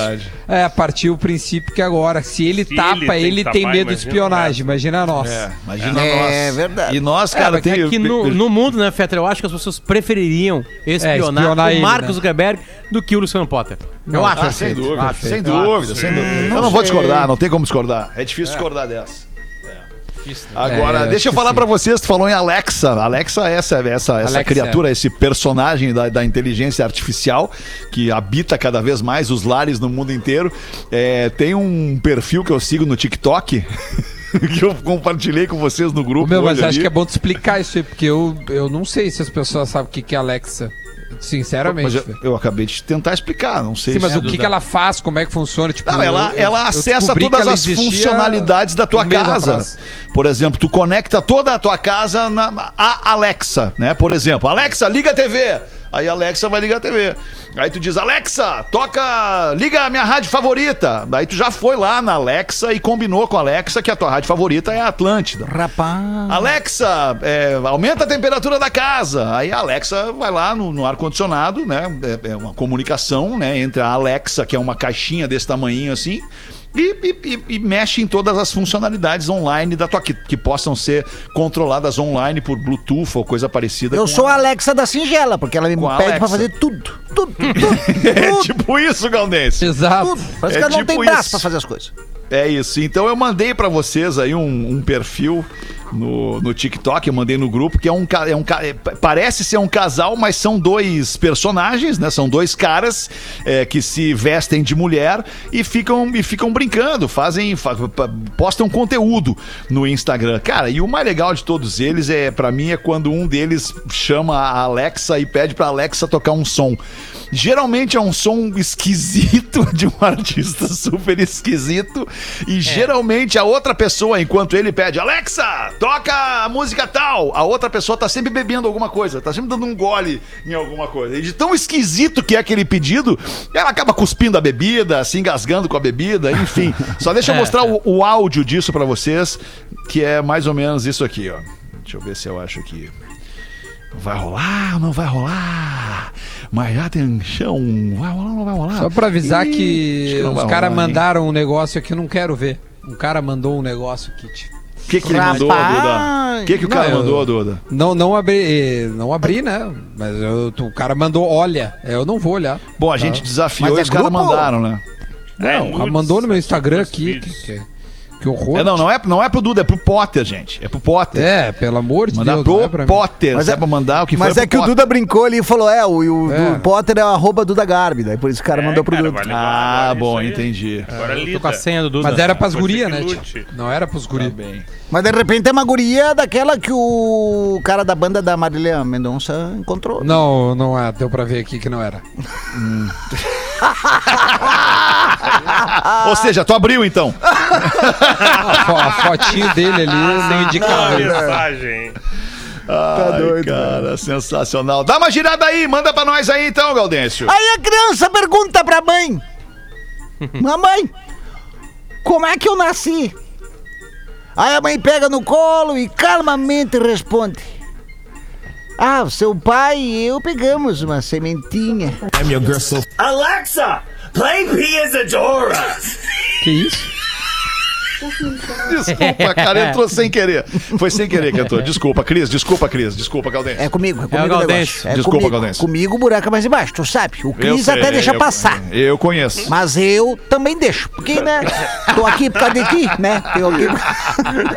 É, partiu o princípio que agora, se ele Se tapa, ele tem ele que tem, tapar, medo de imagina espionagem. Imagina nós. É, imagina É nós. verdade. E nós, Cara, cara, tem. é que no, no mundo, né, Fetter, eu acho que as pessoas prefeririam espionar, espionar o ele, Mark né? Zuckerberg do que o Luciano Potter. eu acho. Ah, sem dúvida, Acho. sem dúvida, sem dúvida. Eu não vou discordar, não tem como discordar. É difícil discordar dessa. Agora, É, deixa eu falar pra vocês, tu falou em Alexa. Alexa é essa, essa, essa Alexa. criatura, esse personagem da, da inteligência artificial que habita cada vez mais os lares no mundo inteiro. É, tem um perfil que eu sigo no TikTok. que eu compartilhei com vocês no grupo. Meu, mas acho ali. que é bom tu explicar isso aí, porque eu, eu não sei se as pessoas sabem o que, que é Alexa. Sinceramente. Mas eu, eu acabei de tentar explicar, não sei Sim, mas se- o que, que ela faz, como é que funciona? Tipo, Não, ela, eu- ela acessa todas as funcionalidades da tua casa. Por exemplo, tu conecta toda a tua casa na a Alexa, né? Por exemplo, Alexa, liga a TV. Aí a Alexa vai ligar a TV. Aí tu diz, Alexa, toca, liga a minha rádio favorita. Daí tu já foi lá na Alexa e combinou com a Alexa que a tua rádio favorita é a Atlântida. Rapaz. Alexa, é, aumenta a temperatura da casa. Aí a Alexa vai lá no, no ar-condicionado, né? É, é uma comunicação, né? Entre a Alexa, que é uma caixinha desse tamanho assim, e, e- e- mexe em todas as funcionalidades online da tua que, que possam ser controladas online por Bluetooth ou coisa parecida. Eu com sou a Alexa da Singela, porque ela me pede pra fazer tudo. Tudo, tudo, tudo. É tipo isso, Galdense. Exato. tudo. Parece É que ela não tipo tem braço isso. pra fazer as coisas. É isso. Então eu mandei pra vocês aí um, um perfil no, no TikTok, eu mandei no grupo, que é um, é um é, pa- parece ser um casal, mas são dois personagens, né? São dois caras é, que se vestem de mulher e ficam, e ficam brincando, fazem, fa- postam conteúdo no Instagram. Cara, e o mais legal de todos eles é, para mim, é quando um deles chama a Alexa e pede pra Alexa tocar um som. Geralmente é um som esquisito de um artista super esquisito. E geralmente a outra pessoa, enquanto ele pede, Alexa, toca a música tal, a outra pessoa tá sempre bebendo alguma coisa, tá sempre dando um gole em alguma coisa. E de tão esquisito que é aquele pedido, ela acaba cuspindo a bebida, se engasgando com a bebida, enfim. Só deixa eu mostrar o, o áudio disso pra vocês, que é mais ou menos isso aqui, ó. Deixa eu ver se eu acho aqui. Vai rolar ou não vai rolar? Mas atenção, vai rolar ou não vai rolar? Só pra avisar Ih, que não os caras mandaram um negócio aqui, eu não quero ver. Um cara mandou um negócio aqui. tipo, O que, que ele mandou, Rapaz! Duda? O que, que o Não, cara eu- mandou, Duda? Não, não abri, não abri, né? Mas eu- o cara mandou, olha. Eu não vou olhar. Bom, a gente desafiou Mas e é os caras mandaram, né? É, Não, o cara nudes, mandou no meu é, Instagram aqui. que- que- Que horror. É, não, não é, não é pro Duda, é pro Potter, gente. É pro Potter. É, pelo amor de Mandar Deus. pro é. Potter. Mas é, é- pra mandar o que Mas é que o Potter. Duda brincou ali e falou: é, o, o, É. o Potter é o arroba Duda Garbi. Daí por isso o cara É, mandou pro cara, Duda. vale- Ah, agora bom, entendi. Agora Tô lida. com a senha do Duda. Mas era pras gurias, né? tio? Não era pros gurias. Bem. Mas de repente é uma guria daquela que o cara da banda da Marília Mendonça encontrou. Não, não é. Deu pra ver aqui que não era. Ou seja, tu abriu então. A, fo- a fotinho dele ali, não Uma indicava. mensagem. Tá doido, cara. Sensacional. Dá uma girada aí, manda pra nós aí então, Gaudêncio. Aí a criança pergunta pra mãe: Mamãe, como é que eu nasci? Aí a mãe pega no colo e calmamente responde: Ah, o seu pai e eu pegamos uma sementinha. Alexa, play Pia Zadora. Que isso? Desculpa, cara, entrou sem querer. Foi sem querer que entrou. Desculpa, Cris. Desculpa, Cris. Desculpa, Gaudêncio. É comigo, é comigo o Gaudêncio. negócio. É Desculpa, comigo. Gaudêncio. Comigo o buraco é mais embaixo, tu sabe. O Cris sei, até deixa eu- passar. Eu conheço. Mas eu também deixo, porque, né? Tô aqui por causa de ti, né? Aqui...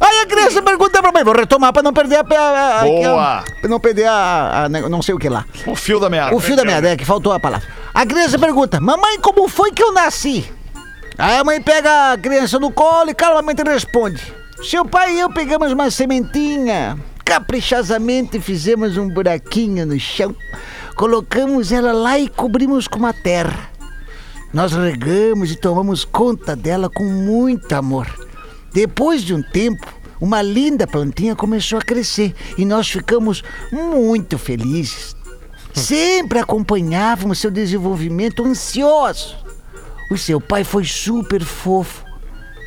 Aí a criança pergunta pra mãe, vou retomar pra não perder a... a, a Boa. Pra não perder a, a- Não sei o que lá. O fio da meada. O fio da merda, é que faltou a palavra. A criança pergunta, mamãe, como foi que eu nasci? Aí a mãe pega a criança no colo e calmamente responde, seu pai e eu pegamos uma sementinha, caprichosamente fizemos um buraquinho no chão, colocamos ela lá e cobrimos com uma terra. Nós regamos e tomamos conta dela com muito amor. Depois de um tempo, uma linda plantinha começou a crescer e nós ficamos muito felizes. Sempre acompanhávamos seu desenvolvimento ansioso. O seu pai foi super fofo.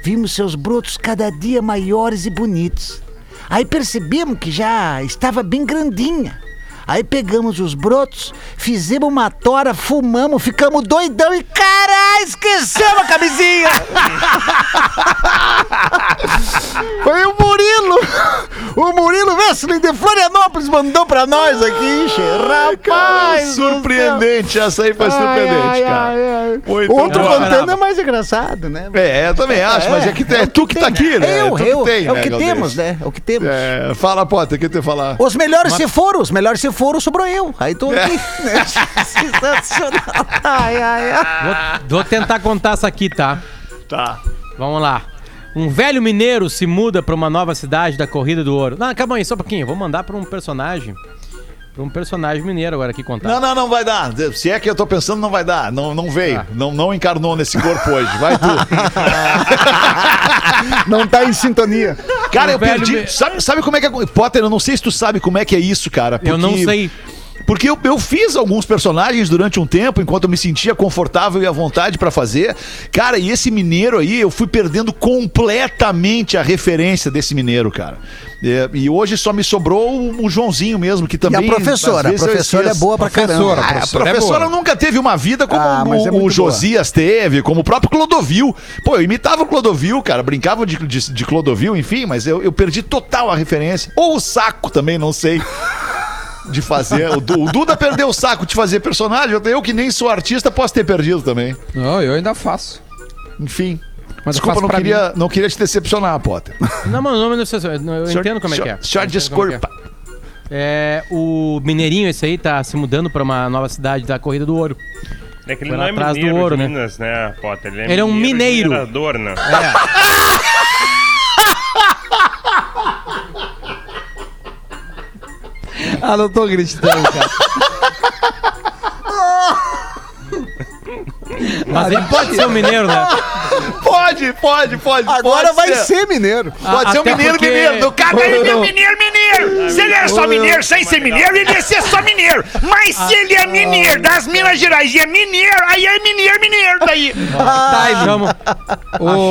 Vimos seus brotos cada dia maiores e bonitos. Aí percebemos que já estava bem grandinha. Aí pegamos os brotos, fizemos uma tora, fumamos, ficamos doidão e caralho, esquecemos a camisinha! Foi o Murilo! O Murilo Wessling de Florianópolis mandou pra nós aqui. Rapaz! Surpreendente. Essa aí foi surpreendente, cara. Muito Outro bom. contando é mais engraçado, né? É, eu também acho, mas é que é, tu que tá aqui, né? Eu, eu, é o né, que temos, né? É o que temos. É, fala, Potter, o que tu falar? Os melhores se foram, os melhores se foram, sobrou eu. Aí tô aqui. né? Sensacional. Ai, ai, ai. Vou, vou tentar contar essa aqui, tá? Tá. Vamos lá. Um velho mineiro se muda pra uma nova cidade da Corrida do Ouro. Não, calma aí, só um pouquinho. Eu Vou mandar pra um personagem. Pra um personagem mineiro agora aqui contar. Não, não, não vai dar. Se é que eu tô pensando, não vai dar. Não, não veio. Ah. Não, não encarnou nesse corpo hoje. Vai tu. Não tá em sintonia. Cara, eu perdi. me- Sabe, sabe como é que é. Potter, eu não sei se tu sabe como é que é isso, cara. Eu não sei. Porque eu, eu fiz alguns personagens durante um tempo, enquanto eu me sentia confortável e à vontade pra fazer. Cara, e esse mineiro aí, eu fui perdendo completamente a referência desse mineiro, cara. É, e hoje só me sobrou o, o Joãozinho mesmo, que E também. a professora? A às vezes eu professora é boa pra caramba. Professora, Ah, a professora é professora boa. nunca teve uma vida como Ah, mas é o, o Josias teve, como o próprio Clodovil. Pô, eu imitava o Clodovil, cara, brincava de, de, de Clodovil, enfim, mas eu, eu perdi total a referência. Ou o saco também, não sei. De fazer. O, Du- o Duda perdeu o saco de fazer personagem. Eu que nem sou artista posso ter perdido também. Não, eu ainda faço. Enfim. Mas eu Desculpa, não queria, não queria te decepcionar, Potter. Não, mas o nome não não, Eu entendo como é que é. Senhor, como é é. desculpa. É, o mineirinho esse aí tá se mudando pra uma nova cidade da Corrida do Ouro. É que ele Foi não é atrás do mineiro ouro, de né? Minas, né, Potter? Ele é um mineiro. minerador, né? Ah, não tô acreditando, cara. Mas ele pode ser um mineiro, né? Pode, pode, pode. Agora pode vai ser mineiro. Pode ser um Até mineiro porque- mineiro. Do cara ele é mineiro, mineiro! Se ele é só mineiro sem ser mineiro, ele ia ser só mineiro. Mas se ele é mineiro das Minas Gerais e é mineiro, aí é mineiro, mineiro daí. Timing. Chamo,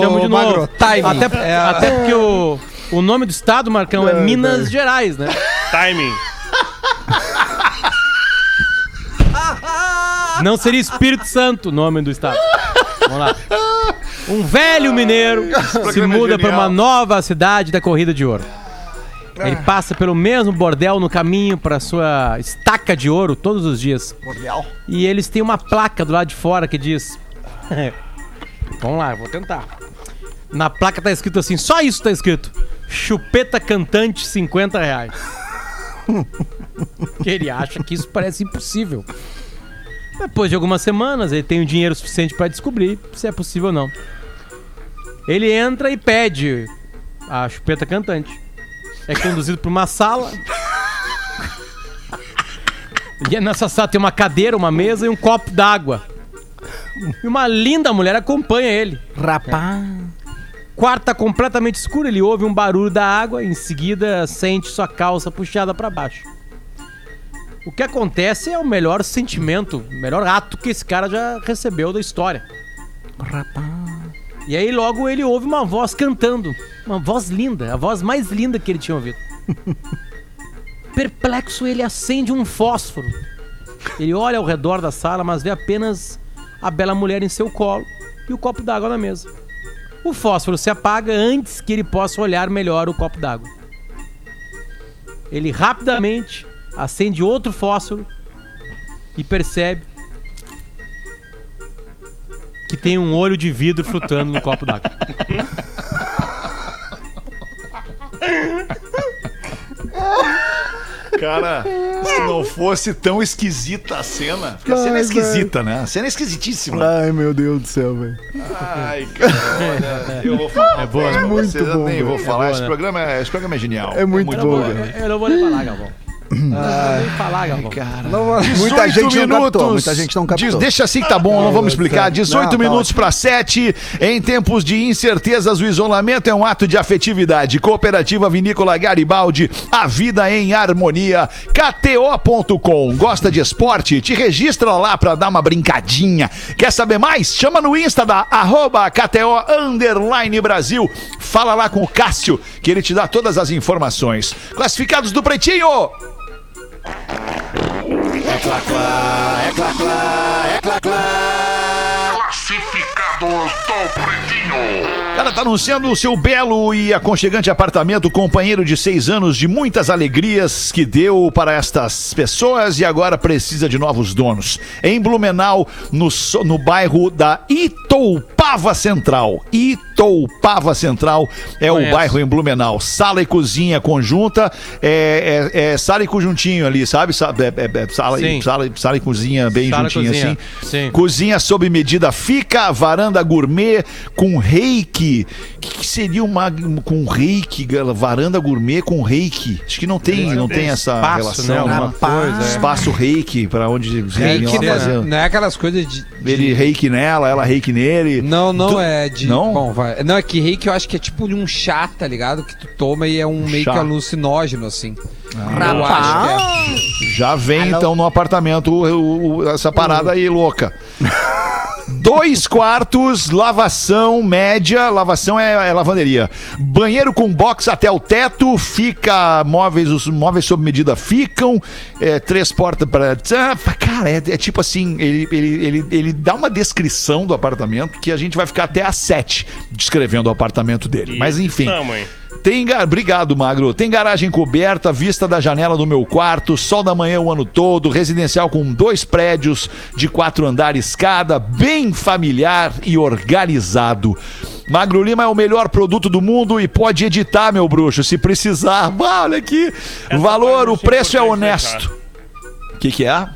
chamo de novo. Magro, timing. Até, É, até porque o, o nome do estado, Marcão, é Minas Gerais, né? Timing. Não seria Espírito Santo o nome do estado. Vamos lá. Um velho mineiro se é muda para uma nova cidade da Corrida de Ouro. Ele passa pelo mesmo bordel no caminho para sua estaca de ouro todos os dias. Bordel. E eles têm uma placa do lado de fora que diz: Vamos lá, eu vou tentar. Na placa tá escrito assim, só isso tá escrito. Chupeta cantante, 50 reais. que ele acha que isso parece impossível. Depois de algumas semanas, ele tem o dinheiro suficiente pra descobrir se é possível ou não. Ele entra e pede a chupeta cantante. É conduzido pra uma sala. E nessa sala tem uma cadeira, uma mesa e um copo d'água. E uma linda mulher acompanha ele. Rapaz. Quarto tá completamente escuro, ele ouve um barulho da água, em seguida sente sua calça puxada pra baixo. O que acontece é o melhor sentimento, o melhor ato que esse cara já recebeu da história. Rapaz. E aí logo ele ouve uma voz cantando, uma voz linda, a voz mais linda que ele tinha ouvido. Perplexo, ele acende um fósforo. Ele olha ao redor da sala, mas vê apenas a bela mulher em seu colo e o copo d'água na mesa. O fósforo se apaga antes que ele possa olhar melhor o copo d'água. Ele rapidamente acende outro fósforo e percebe que tem um olho de vidro flutuando no copo d'água. Cara, se não fosse tão esquisita a cena. Porque a cena é esquisita, né? A cena é esquisitíssima. Ai, meu Deus do céu, velho. Ai, cara, olha, eu vou falar. É boa, né? Muito vocês, eu bom, nem vou falar. É boa, esse, né? programa é, esse programa é genial. É muito não bom, eu não vou nem falar, Galvão. Não vou falar, Galvão. Muita 18 gente não captou, muita gente não captou. Diz- deixa assim que tá bom, não vamos explicar. 18 Não, tá minutos para 7. Em tempos de incertezas, o isolamento é um ato de afetividade. Cooperativa Vinícola Garibaldi, a vida em harmonia. KTO.com. Gosta de esporte? Te registra lá pra dar uma brincadinha. Quer saber mais? Chama no Insta da arroba KTO Underline Brasil. Fala lá com o Cássio, que ele te dá todas as informações. Classificados do Pretinho! É clá, clá, é clá, clá, é clá, clá. Classifica. Cara, tá anunciando o seu belo e aconchegante apartamento, companheiro de seis anos de muitas alegrias que deu para estas pessoas e agora precisa de novos donos. Em Blumenau, no, no bairro da Itoupava Central. Itoupava Central é o Conheço. bairro em Blumenau. Sala e cozinha conjunta, é, é- é sala e conjuntinho ali, sabe? Sa- é- é- é sala, e, sala, e- sala e cozinha bem Sala juntinho cozinha. assim. Sim. Cozinha sob medida fica, varanda gourmet com reiki. O que, que seria uma com reiki, varanda gourmet com reiki? Acho que não tem, não tem essa Espaço, relação. né? Alguma né? coisa, é. Espaço reiki para onde eles Reiki iriam lá não, fazer. não é aquelas coisas de. Ele reiki nela, ela reiki nele. Não, não Tu- é de. Não? Bom, vai. Não, é que reiki eu acho que é tipo de um chá, tá ligado? Que tu toma e é um meio Chá. que alucinógeno, assim. Ah, eu acho que é. Já vem então no apartamento o- o- essa parada aí louca. Dois quartos, lavação média, lavação é, é lavanderia. Banheiro com box até o teto, fica móveis, os móveis sob medida ficam, é, três portas para. Cara, é, é tipo assim, ele, ele, ele, ele dá uma descrição do apartamento que a gente vai ficar até às sete descrevendo o apartamento dele. Mas enfim. Tamanho. Tem gar... Obrigado, Magro. Tem garagem coberta, vista da janela do meu quarto, sol da manhã o ano todo, residencial com dois prédios de quatro andares cada, bem familiar e organizado. Magro Lima é o melhor produto do mundo e pode editar, meu bruxo, se precisar. Olha aqui. Essa Valor, o preço é honesto. O que, que é?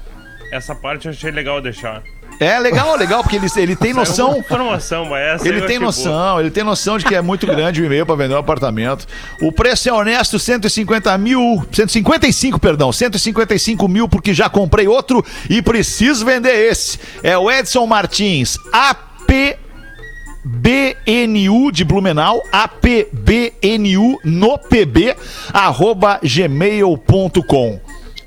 Essa parte eu achei legal deixar. É legal, legal, porque ele, ele tem noção. Saiu uma Informação, mas essa Ele tem noção, boa. ele tem noção de que é muito grande o e-mail para vender um apartamento. O preço é honesto, 150 mil, 155, perdão, 155 mil porque já comprei outro e preciso vender esse. É o Edson Martins, AP BNU de Blumenau, APBNU no PB, arroba gmail.com.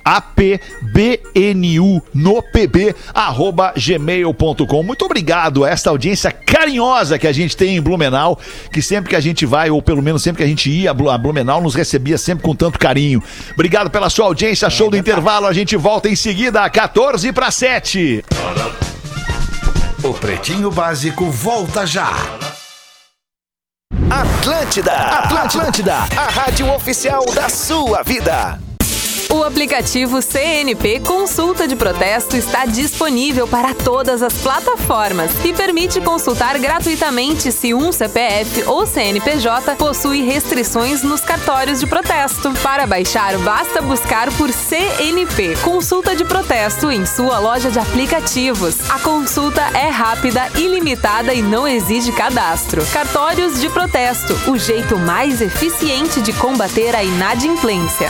apbnu no pb arroba gmail.com. Muito obrigado a esta audiência carinhosa que a gente tem em Blumenau, que sempre que a gente vai, ou pelo menos sempre que a gente ia a Blu- a Blumenau, nos recebia sempre com tanto carinho. Obrigado pela sua audiência, show do intervalo, a gente volta em seguida, 14 para 7. O Pretinho Básico volta já. Atlântida, Atlântida, a rádio oficial da sua vida. O aplicativo CNP Consulta de Protesto está disponível para todas as plataformas e permite consultar gratuitamente se um CPF ou CNPJ possui restrições nos cartórios de protesto. Para baixar, basta buscar por CNP Consulta de Protesto em sua loja de aplicativos. A consulta é rápida, ilimitada e não exige cadastro. Cartórios de Protesto o jeito mais eficiente de combater a inadimplência.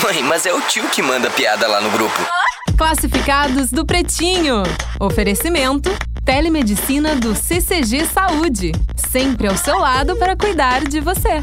Mãe, mas é o tio que manda piada lá no grupo. Classificados do Pretinho. Oferecimento: Telemedicina do CCG Saúde. Sempre ao seu lado para cuidar de você.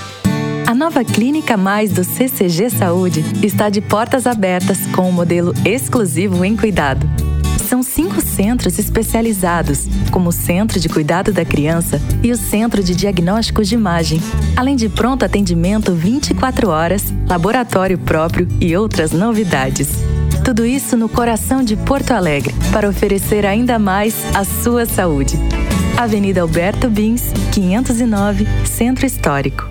A nova Clínica Mais do CCG Saúde está de portas abertas com um modelo exclusivo em cuidado. São cinco centros especializados, como o Centro de Cuidado da Criança e o Centro de Diagnósticos de Imagem, além de pronto atendimento 24 horas, laboratório próprio e outras novidades. Tudo isso no coração de Porto Alegre, para oferecer ainda mais a sua saúde. Avenida Alberto Bins, 509, Centro Histórico.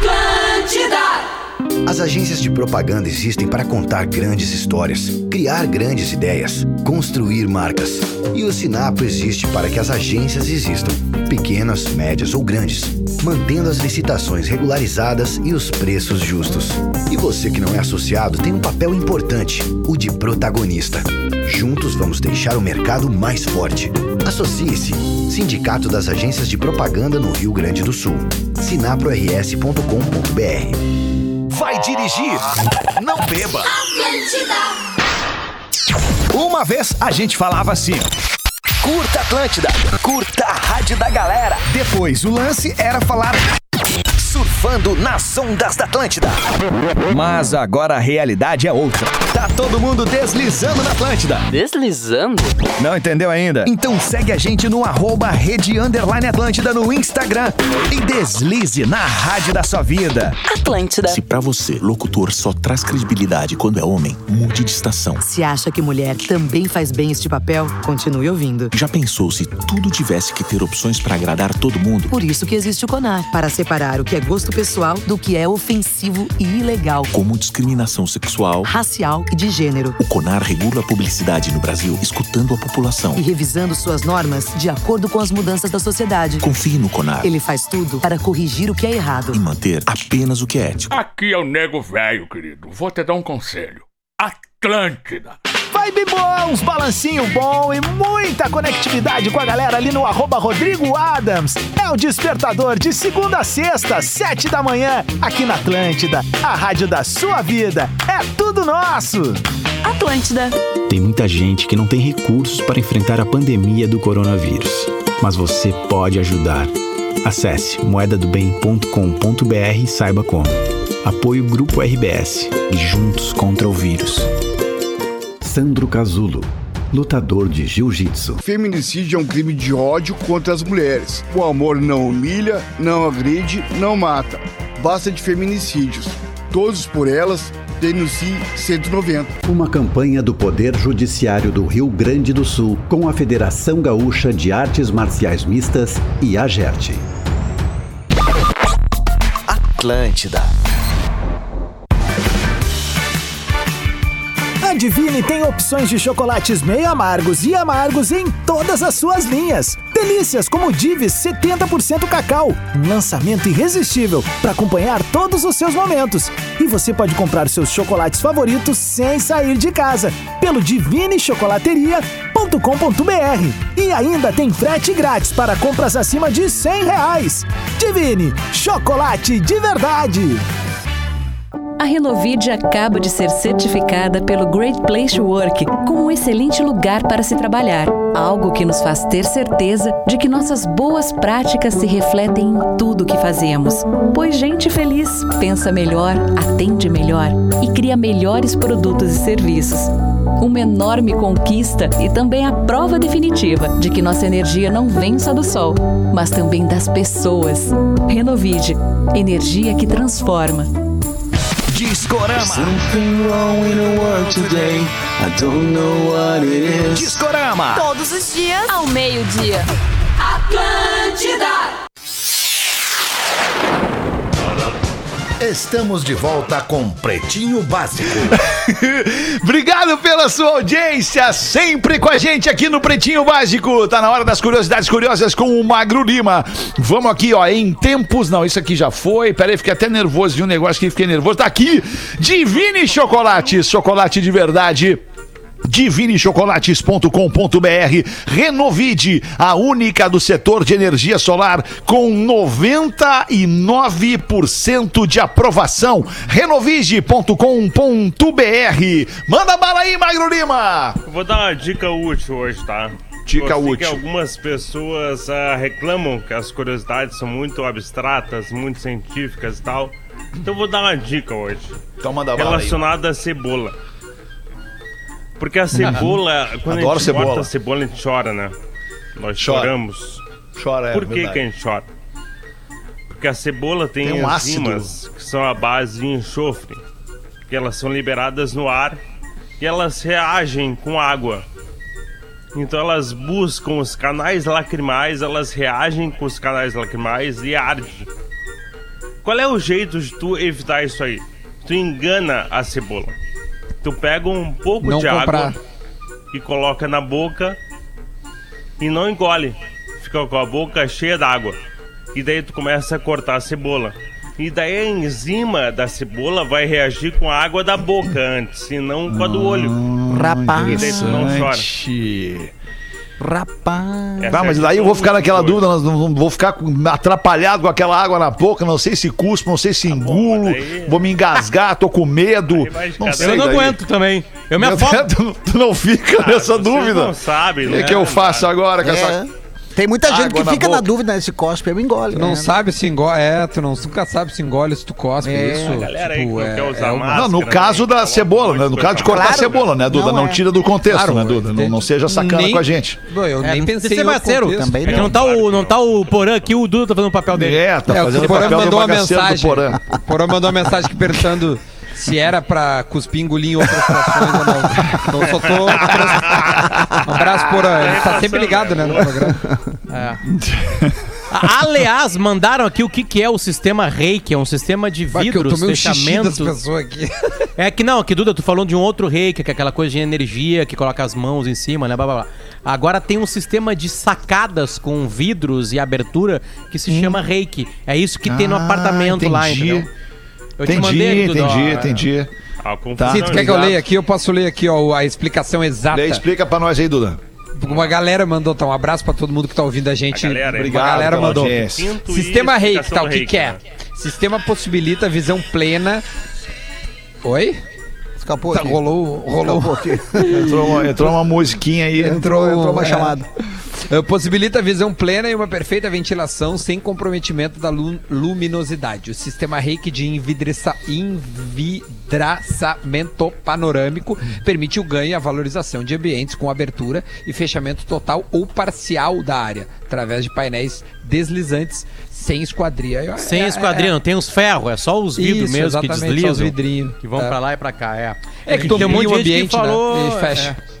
Atlântida! As agências de propaganda existem para contar grandes histórias, criar grandes ideias, construir marcas. E o Sinapro existe para que as agências existam, pequenas, médias ou grandes, mantendo as licitações regularizadas e os preços justos. E você que não é associado tem um papel importante, o de protagonista. Juntos vamos deixar o mercado mais forte. Associe-se. Sindicato das Agências de Propaganda no Rio Grande do Sul. sinaprors.com.br Vai dirigir? Não beba. Uma vez a gente falava assim. Curta Atlântida, curta a rádio da galera. Depois o lance era falar surfando nas ondas da Atlântida. Mas agora a realidade é outra. Tá todo mundo deslizando na Atlântida. Deslizando? Não entendeu ainda? Então segue a gente no arroba rede underline Atlântida no Instagram e deslize na rádio da sua vida. Atlântida. Se pra você, locutor só traz credibilidade quando é homem, mude de estação. Se acha que mulher também faz bem este papel, continue ouvindo. Já pensou se tudo tivesse que ter opções pra agradar todo mundo? Por isso que existe o CONAR, para separar o que é gosto pessoal do que é ofensivo e ilegal. Como discriminação sexual, racial e de gênero. O CONAR regula a publicidade no Brasil, escutando a população. E revisando suas normas de acordo com as mudanças da sociedade. Confie no CONAR. Ele faz tudo para corrigir o que é errado. E manter apenas o que é ético. Aqui é o nego velho, querido. Vou te dar um conselho. Atlântida. Vibe boa, uns balancinho bom e muita conectividade com a galera ali no arroba Rodrigo Adams. É o despertador de segunda a sexta, sete da manhã, aqui na Atlântida, a rádio da sua vida. É tudo nosso. Atlântida. Tem muita gente que não tem recursos para enfrentar a pandemia do coronavírus. Mas você pode ajudar. Acesse moedadobem.com.br e saiba como. Apoio Grupo RBS e Juntos contra o Vírus. Sandro Casulo, lutador de jiu-jitsu. Feminicídio é um crime de ódio contra as mulheres. O amor não humilha, não agride, não mata. Basta de feminicídios. Todos por elas, denuncie 190. Uma campanha do Poder Judiciário do Rio Grande do Sul com a Federação Gaúcha de Artes Marciais Mistas e a GERT. Atlântida. Divine tem opções de chocolates meio amargos e amargos em todas as suas linhas. Delícias como Divis 70% cacau, um lançamento irresistível para acompanhar todos os seus momentos. E você pode comprar seus chocolates favoritos sem sair de casa pelo divinechocolateria.com.br. E ainda tem frete grátis para compras acima de 100 reais. Divine, chocolate de verdade. A Renovide acaba de ser certificada pelo Great Place to Work como um excelente lugar para se trabalhar. Algo que nos faz ter certeza de que nossas boas práticas se refletem em tudo que fazemos. Pois gente feliz pensa melhor, atende melhor e cria melhores produtos e serviços. Uma enorme conquista e também a prova definitiva de que nossa energia não vem só do sol, mas também das pessoas. Renovide energia que transforma. Discorama. Discorama. Todos os dias, ao meio-dia. Atlântida! Estamos de volta com Pretinho Básico. Obrigado pela sua audiência, sempre com a gente aqui no Pretinho Básico. Tá na hora das curiosidades curiosas com o Magro Lima. Vamos aqui, ó, em tempos. Não, isso aqui já foi. Peraí, fiquei até nervoso de um negócio que fiquei nervoso. Tá aqui, Divine Chocolate, chocolate de verdade. Divinechocolates.com.br Renovide, a única do setor de energia solar com 99% de aprovação. Renovide.com.br Manda bala aí, Magro Lima! Eu vou dar uma dica útil hoje, tá? Dica útil. que algumas pessoas ah, reclamam que as curiosidades são muito abstratas, muito científicas e tal. Então eu vou dar uma dica hoje. Então manda bala. Relacionada à cebola. Porque a cebola, quando Adoro a gente cebola. corta a cebola, a gente chora, né? Nós Chora. choramos. Chora, é Por que, verdade. que a gente chora? Porque a cebola tem, Tem um ácido. enzimas que são a base de enxofre, que elas são liberadas no ar e elas reagem com água. Então elas buscam os canais lacrimais, elas reagem com os canais lacrimais e arde. Qual é o jeito de tu evitar isso aí? Tu engana a cebola. Tu pega um pouco Não de comprar. água e coloca na boca e não engole. Fica com a boca cheia d'água. E daí tu começa a cortar a cebola. E daí a enzima da cebola vai reagir com a água da boca antes, e não com a do olho. Rapaz. E daí tu não chora. Rapaz. Essa Tá, mas daí eu vou ficar naquela dúvida, vou ficar atrapalhado com aquela água na boca, não sei se cuspo, não sei se engulo, daí- vou me engasgar, tô com medo. Não sei. Eu não daí. aguento também. Eu me afogo. Tu, tu não fica nessa vocês dúvida. não sabem, O né? que, que eu faço agora com É. essa. Tem muita gente que na fica na boca. dúvida né, se cospe ou engole. Tu não né? sabe se engole. É, tu não, nunca sabe se engole, se tu cospe. É, isso. a galera aí que não é, quer usar é uma- máscara, Não, no caso né? da Coloca cebola, né? No caso de cortar a Claro, cebola, né, Duda? não Não, é. tira do contexto, Claro, né, Duda? Não, não seja sacana nem- com a gente. Não, eu É, nem pensei outro parceiro. também É não. não tá, o, não tá o Porã aqui, o Duda tá fazendo o papel dele. É, tá É, fazendo o papel do mandou uma mensagem. O Porã mandou uma mensagem perguntando se era pra cuspir, engolir em outras situações ou não. Então só tô. Um abraço, Porã. Ele tá sempre ligado, né, no programa. A- Aliás, mandaram aqui o que, que é o sistema Reiki. É um sistema de Vai que eu vidros, tomei um xixi das fechamentos. pessoas aqui. É que não, que Duda, tu falou de um outro reiki, que é aquela coisa de energia, que coloca as mãos em cima, né? Blá, blá, blá. Agora tem um sistema de sacadas com vidros e abertura que se chama reiki. É isso que tem no Ah, apartamento lá, entendi. entendeu? Eu te Entendi, mandei, Duda, ó, entendi, é. entendi. A confusão Tá. Tu quer que eu leia aqui? Eu posso ler aqui, ó, a explicação exata. Daí explica pra nós aí, Duda. Uma galera mandou, tá? Um abraço pra todo mundo que tá ouvindo a gente. A galera Obrigado galera pela mandou. audiência. Sistema Reiki, tá? O que, Reiki, que é? né? Sistema possibilita visão plena. Oi? Escapou Tá, aqui. rolou, rolou. Escapou aqui. Entrou uma, entrou uma musiquinha aí. Entrou, entrou uma é. chamada. É, Possibilita visão plena e uma perfeita ventilação sem comprometimento da lu- luminosidade. O sistema Reiki de envidreça- envidraçamento panorâmico permite o ganho e a valorização de ambientes com abertura e fechamento total ou parcial da área, através de painéis deslizantes Sem esquadria. Eu- Sem é- esquadrilha, não tem os ferros, é só os vidros Isso, mesmo que exatamente, só deslizam. os vidrinhos. Que vão É. pra lá e pra cá, é. É que tem um monte o de gente ambiente, que falou... né? E fecha. é.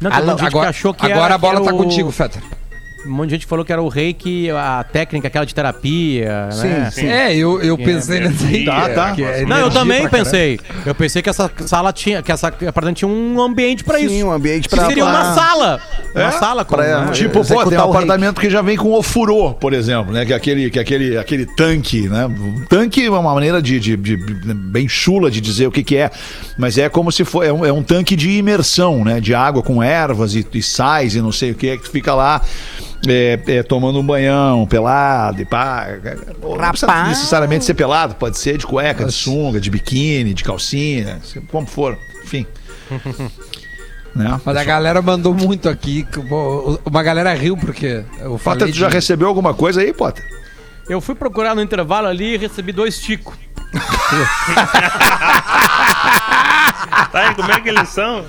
Não, de gente agora que achou que agora era- a bola que tá o- contigo, Fetter. Um monte de gente falou que era o rei que a técnica aquela de terapia, né? sim. É, eu- eu Que pensei nessa aí, Tá, é, tá. é Não, eu também pensei. Eu pensei que essa sala tinha, que essa apartamento tinha um ambiente pra Sim, isso. um ambiente Que pra- Seria pra- uma sala. É? Uma sala com Pra- né? Tipo, pô, tem um apartamento que já vem com ofurô, por exemplo, né? Que é aquele, que é aquele, aquele tanque, né? Um tanque é uma maneira de, de- de- bem chula de dizer o que, que é, mas é como se for é um, é um tanque de imersão, né? De água com ervas e, e sais e não sei o que, que fica lá é, é, tomando um banhão, pelado e pá. Não precisa Rapaz. necessariamente ser pelado, pode ser de cueca, de sunga, de biquíni, de calcinha, como for, enfim. Né? Mas a galera mandou muito aqui. Uma galera riu porque eu falei. Potter, tu já de- recebeu alguma coisa aí, Potter? Eu fui procurar no intervalo ali e recebi dois ticos. Tá, e como é que eles são?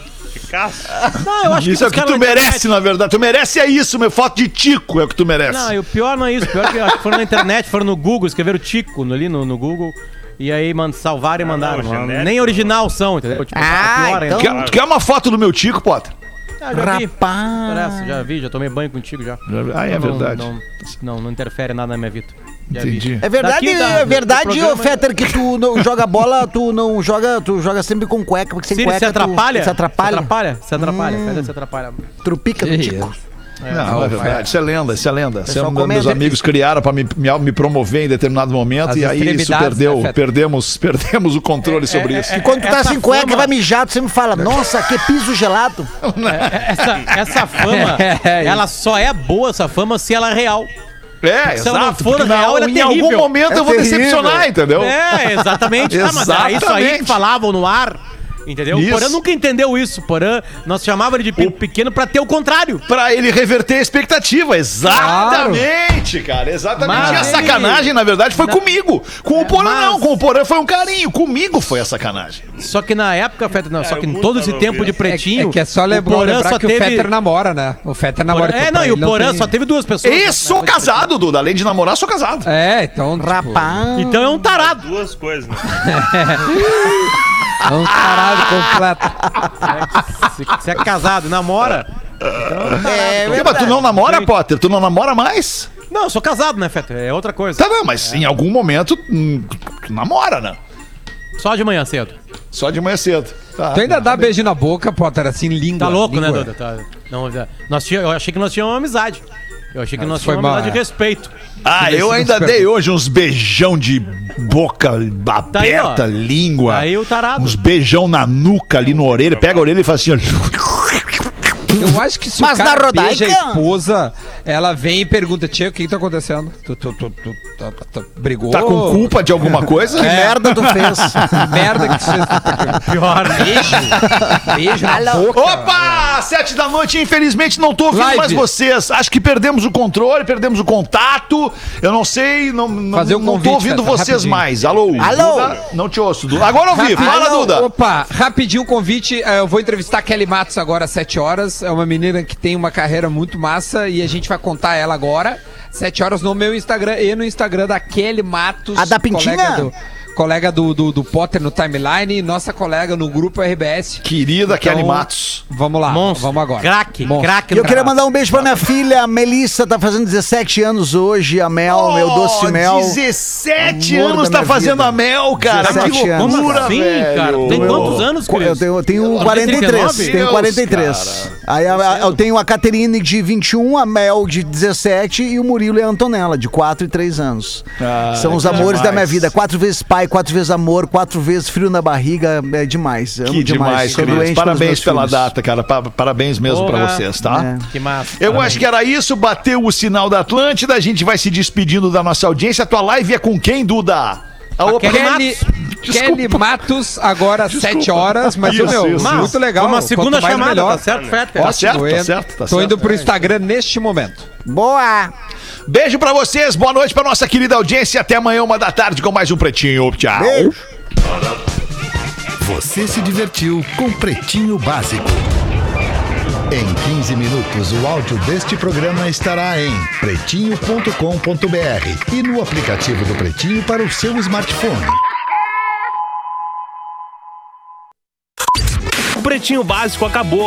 Picasso? Não, eu acho isso é o que tu na merece, internet- na verdade. Tu merece é isso, meu. Foto de Tico é o que tu merece. Não, e o pior não é isso. O pior é que acho que foram na internet, foram no Google, escreveram Tico no- ali no, no Google. E aí man- salvaram e mandaram. não. Nem original são, entendeu? Tipo, Ah, pior então-. Quer, quer uma foto do meu Tico, Potter? Ah, já vi. Rapaz. Interessa, já vi, já tomei banho contigo já. Ah, é Não- verdade. Não, não, não interfere nada na minha vida. Entendi. É verdade, Daqui da- é do verdade, programa- ô Fetter, que tu não joga bola, tu não joga, tu joga sempre com cueca, porque sem cueca se atrapalha, tu, se atrapalha, Se atrapalha, se atrapalha, Fetter se atrapalha. trupica no tico. Não, é verdade. Isso é lenda, isso é lenda. Isso é um dos meus amigos criaram pra me, me, me promover em determinado momento As e aí isso extremidades, perdeu. né, perdemos, perdemos o controle sobre isso. E quando tu tá sem cueca fama- vai mijar, tu sempre fala, nossa, que piso gelado. Essa, essa fama, É, ela só é boa, essa fama, se ela é real. É, Se ela não exato. for porque na- real, ela é em algum terrível. momento É eu vou terrível. decepcionar, entendeu? É, exatamente. Ah, mas era isso aí que falavam no ar. Entendeu? Isso. O Porã nunca entendeu isso. O Porã, nós chamávamos ele de pe- pequeno pra ter o contrário. Pra ele reverter a expectativa. Exatamente, cara. Exatamente. Mas e a ele- sacanagem, na verdade, foi Na- comigo. Com o Porã, mas- não. Com o Porã foi um carinho. Comigo foi a sacanagem. Só que na época, Fetter, não, só eu que em todo esse tempo de isso. pretinho. É, que é só o lembrar, Porã lembrar só que teve- o Fetter namora, né? O Fetter namora. Porã- É, não, e o ele Porã tem- só teve duas pessoas. E né? sou casado, Duda. Além de namorar, sou casado. É, então. tipo, Rapaz. Então é um tarado. Duas coisas, né? É um tarado completo. Se você é casado, namora. Então, É, Porque, mas tu não namora, Potter? Tu não namora mais? Não, eu sou casado, né, Fetter? É outra coisa. Tá, não, mas em algum momento hum, tu namora, né? Só de manhã cedo. Só de manhã cedo. Tá. Tu ainda dá beijo na boca, Potter, assim, língua. Tá louco, né, língua. Duda? Tá- não, já- nós tinha, eu achei que nós tínhamos uma amizade. Eu achei que Ah, nós foi mal, de é. respeito. Ah, eu ainda dei hoje uns beijão de boca Tá aí, ó. aberta, língua. Tá aí o tarado. Uns beijão na nuca ali no orelha. Pega a orelha e faz assim, ó. Eu acho que se Mas o cara na beija a esposa, ela vem e pergunta, tia, o que que tá acontecendo? Tu, tu, tu, tu, tu- tu- tu brigou? Tá com culpa de alguma coisa? Que merda tu fez. Que merda que tu fez. Pior. Beijo. Beijo na boca. Opa! Sete da noite, infelizmente não tô ouvindo Live. mais vocês. Acho que perdemos o controle, perdemos o contato. Eu não sei, não, não, Fazer um não convite, tô ouvindo vocês rapidinho. mais. Alô? Alô? Duda? Não te ouço. Duda. Agora ouvi. Fala, não, Duda. Opa, rapidinho um convite. eh, Eu vou entrevistar a Kelly Matos agora às 7 horas. É uma menina que tem uma carreira muito massa e a gente vai contar ela agora. 7 horas no meu Instagram e no Instagram da Kelly Matos. A da Pintinha? Colega do, do, do, Potter no timeline e nossa colega no grupo RBS. Querida Kelly Então, Matos. Vamos lá, Monstro. vamos agora. Craque, craque. Eu queria mandar um beijo pra minha filha, a Melissa, tá fazendo 17 anos hoje, a Mel, meu doce mel. 17 Amor anos tá fazendo vida. a Mel, cara. Que 17 anos. loucura, assim, velho. cara? Tem Eu- quantos anos, Cris? Eu tenho, eu tenho Tem 43. 39? Tenho Deus, 43. Aí a- a- eu tenho a Caterine de 21, a Mel de 17 e o Murilo e a Antonella de 4 e 3 anos. Ah, São os que amores da minha demais. vida. Quatro vezes pai, quatro vezes amor, quatro vezes frio na barriga. É demais. Amo Que demais, Cris. pelos Parabéns pela filhos. data, cara. Pa- Parabéns mesmo pra Porra. vocês, tá? É. Que massa. Eu Parabéns. acho que era isso, bateu o sinal da Atlântida, a gente vai se despedindo da nossa audiência. A tua live é com quem, Duda? A opa- Kelly, Kelly Matos, agora às 7 horas, mas Isso, meu, isso, muito isso. legal. Uma segunda chamada, melhor. tá certo, Fetter? Tá Ótimo, certo, tá certo, tá Tô certo. indo pro Instagram neste momento. Boa! Beijo pra vocês, boa noite pra nossa querida audiência. Até amanhã, uma da tarde, com mais um Pretinho. Tchau. Beijo. Você se divertiu com Pretinho Básico. Em 15 minutos, o áudio deste programa estará em pretinho.com.br e no aplicativo do Pretinho para o seu smartphone. O Pretinho Básico acabou.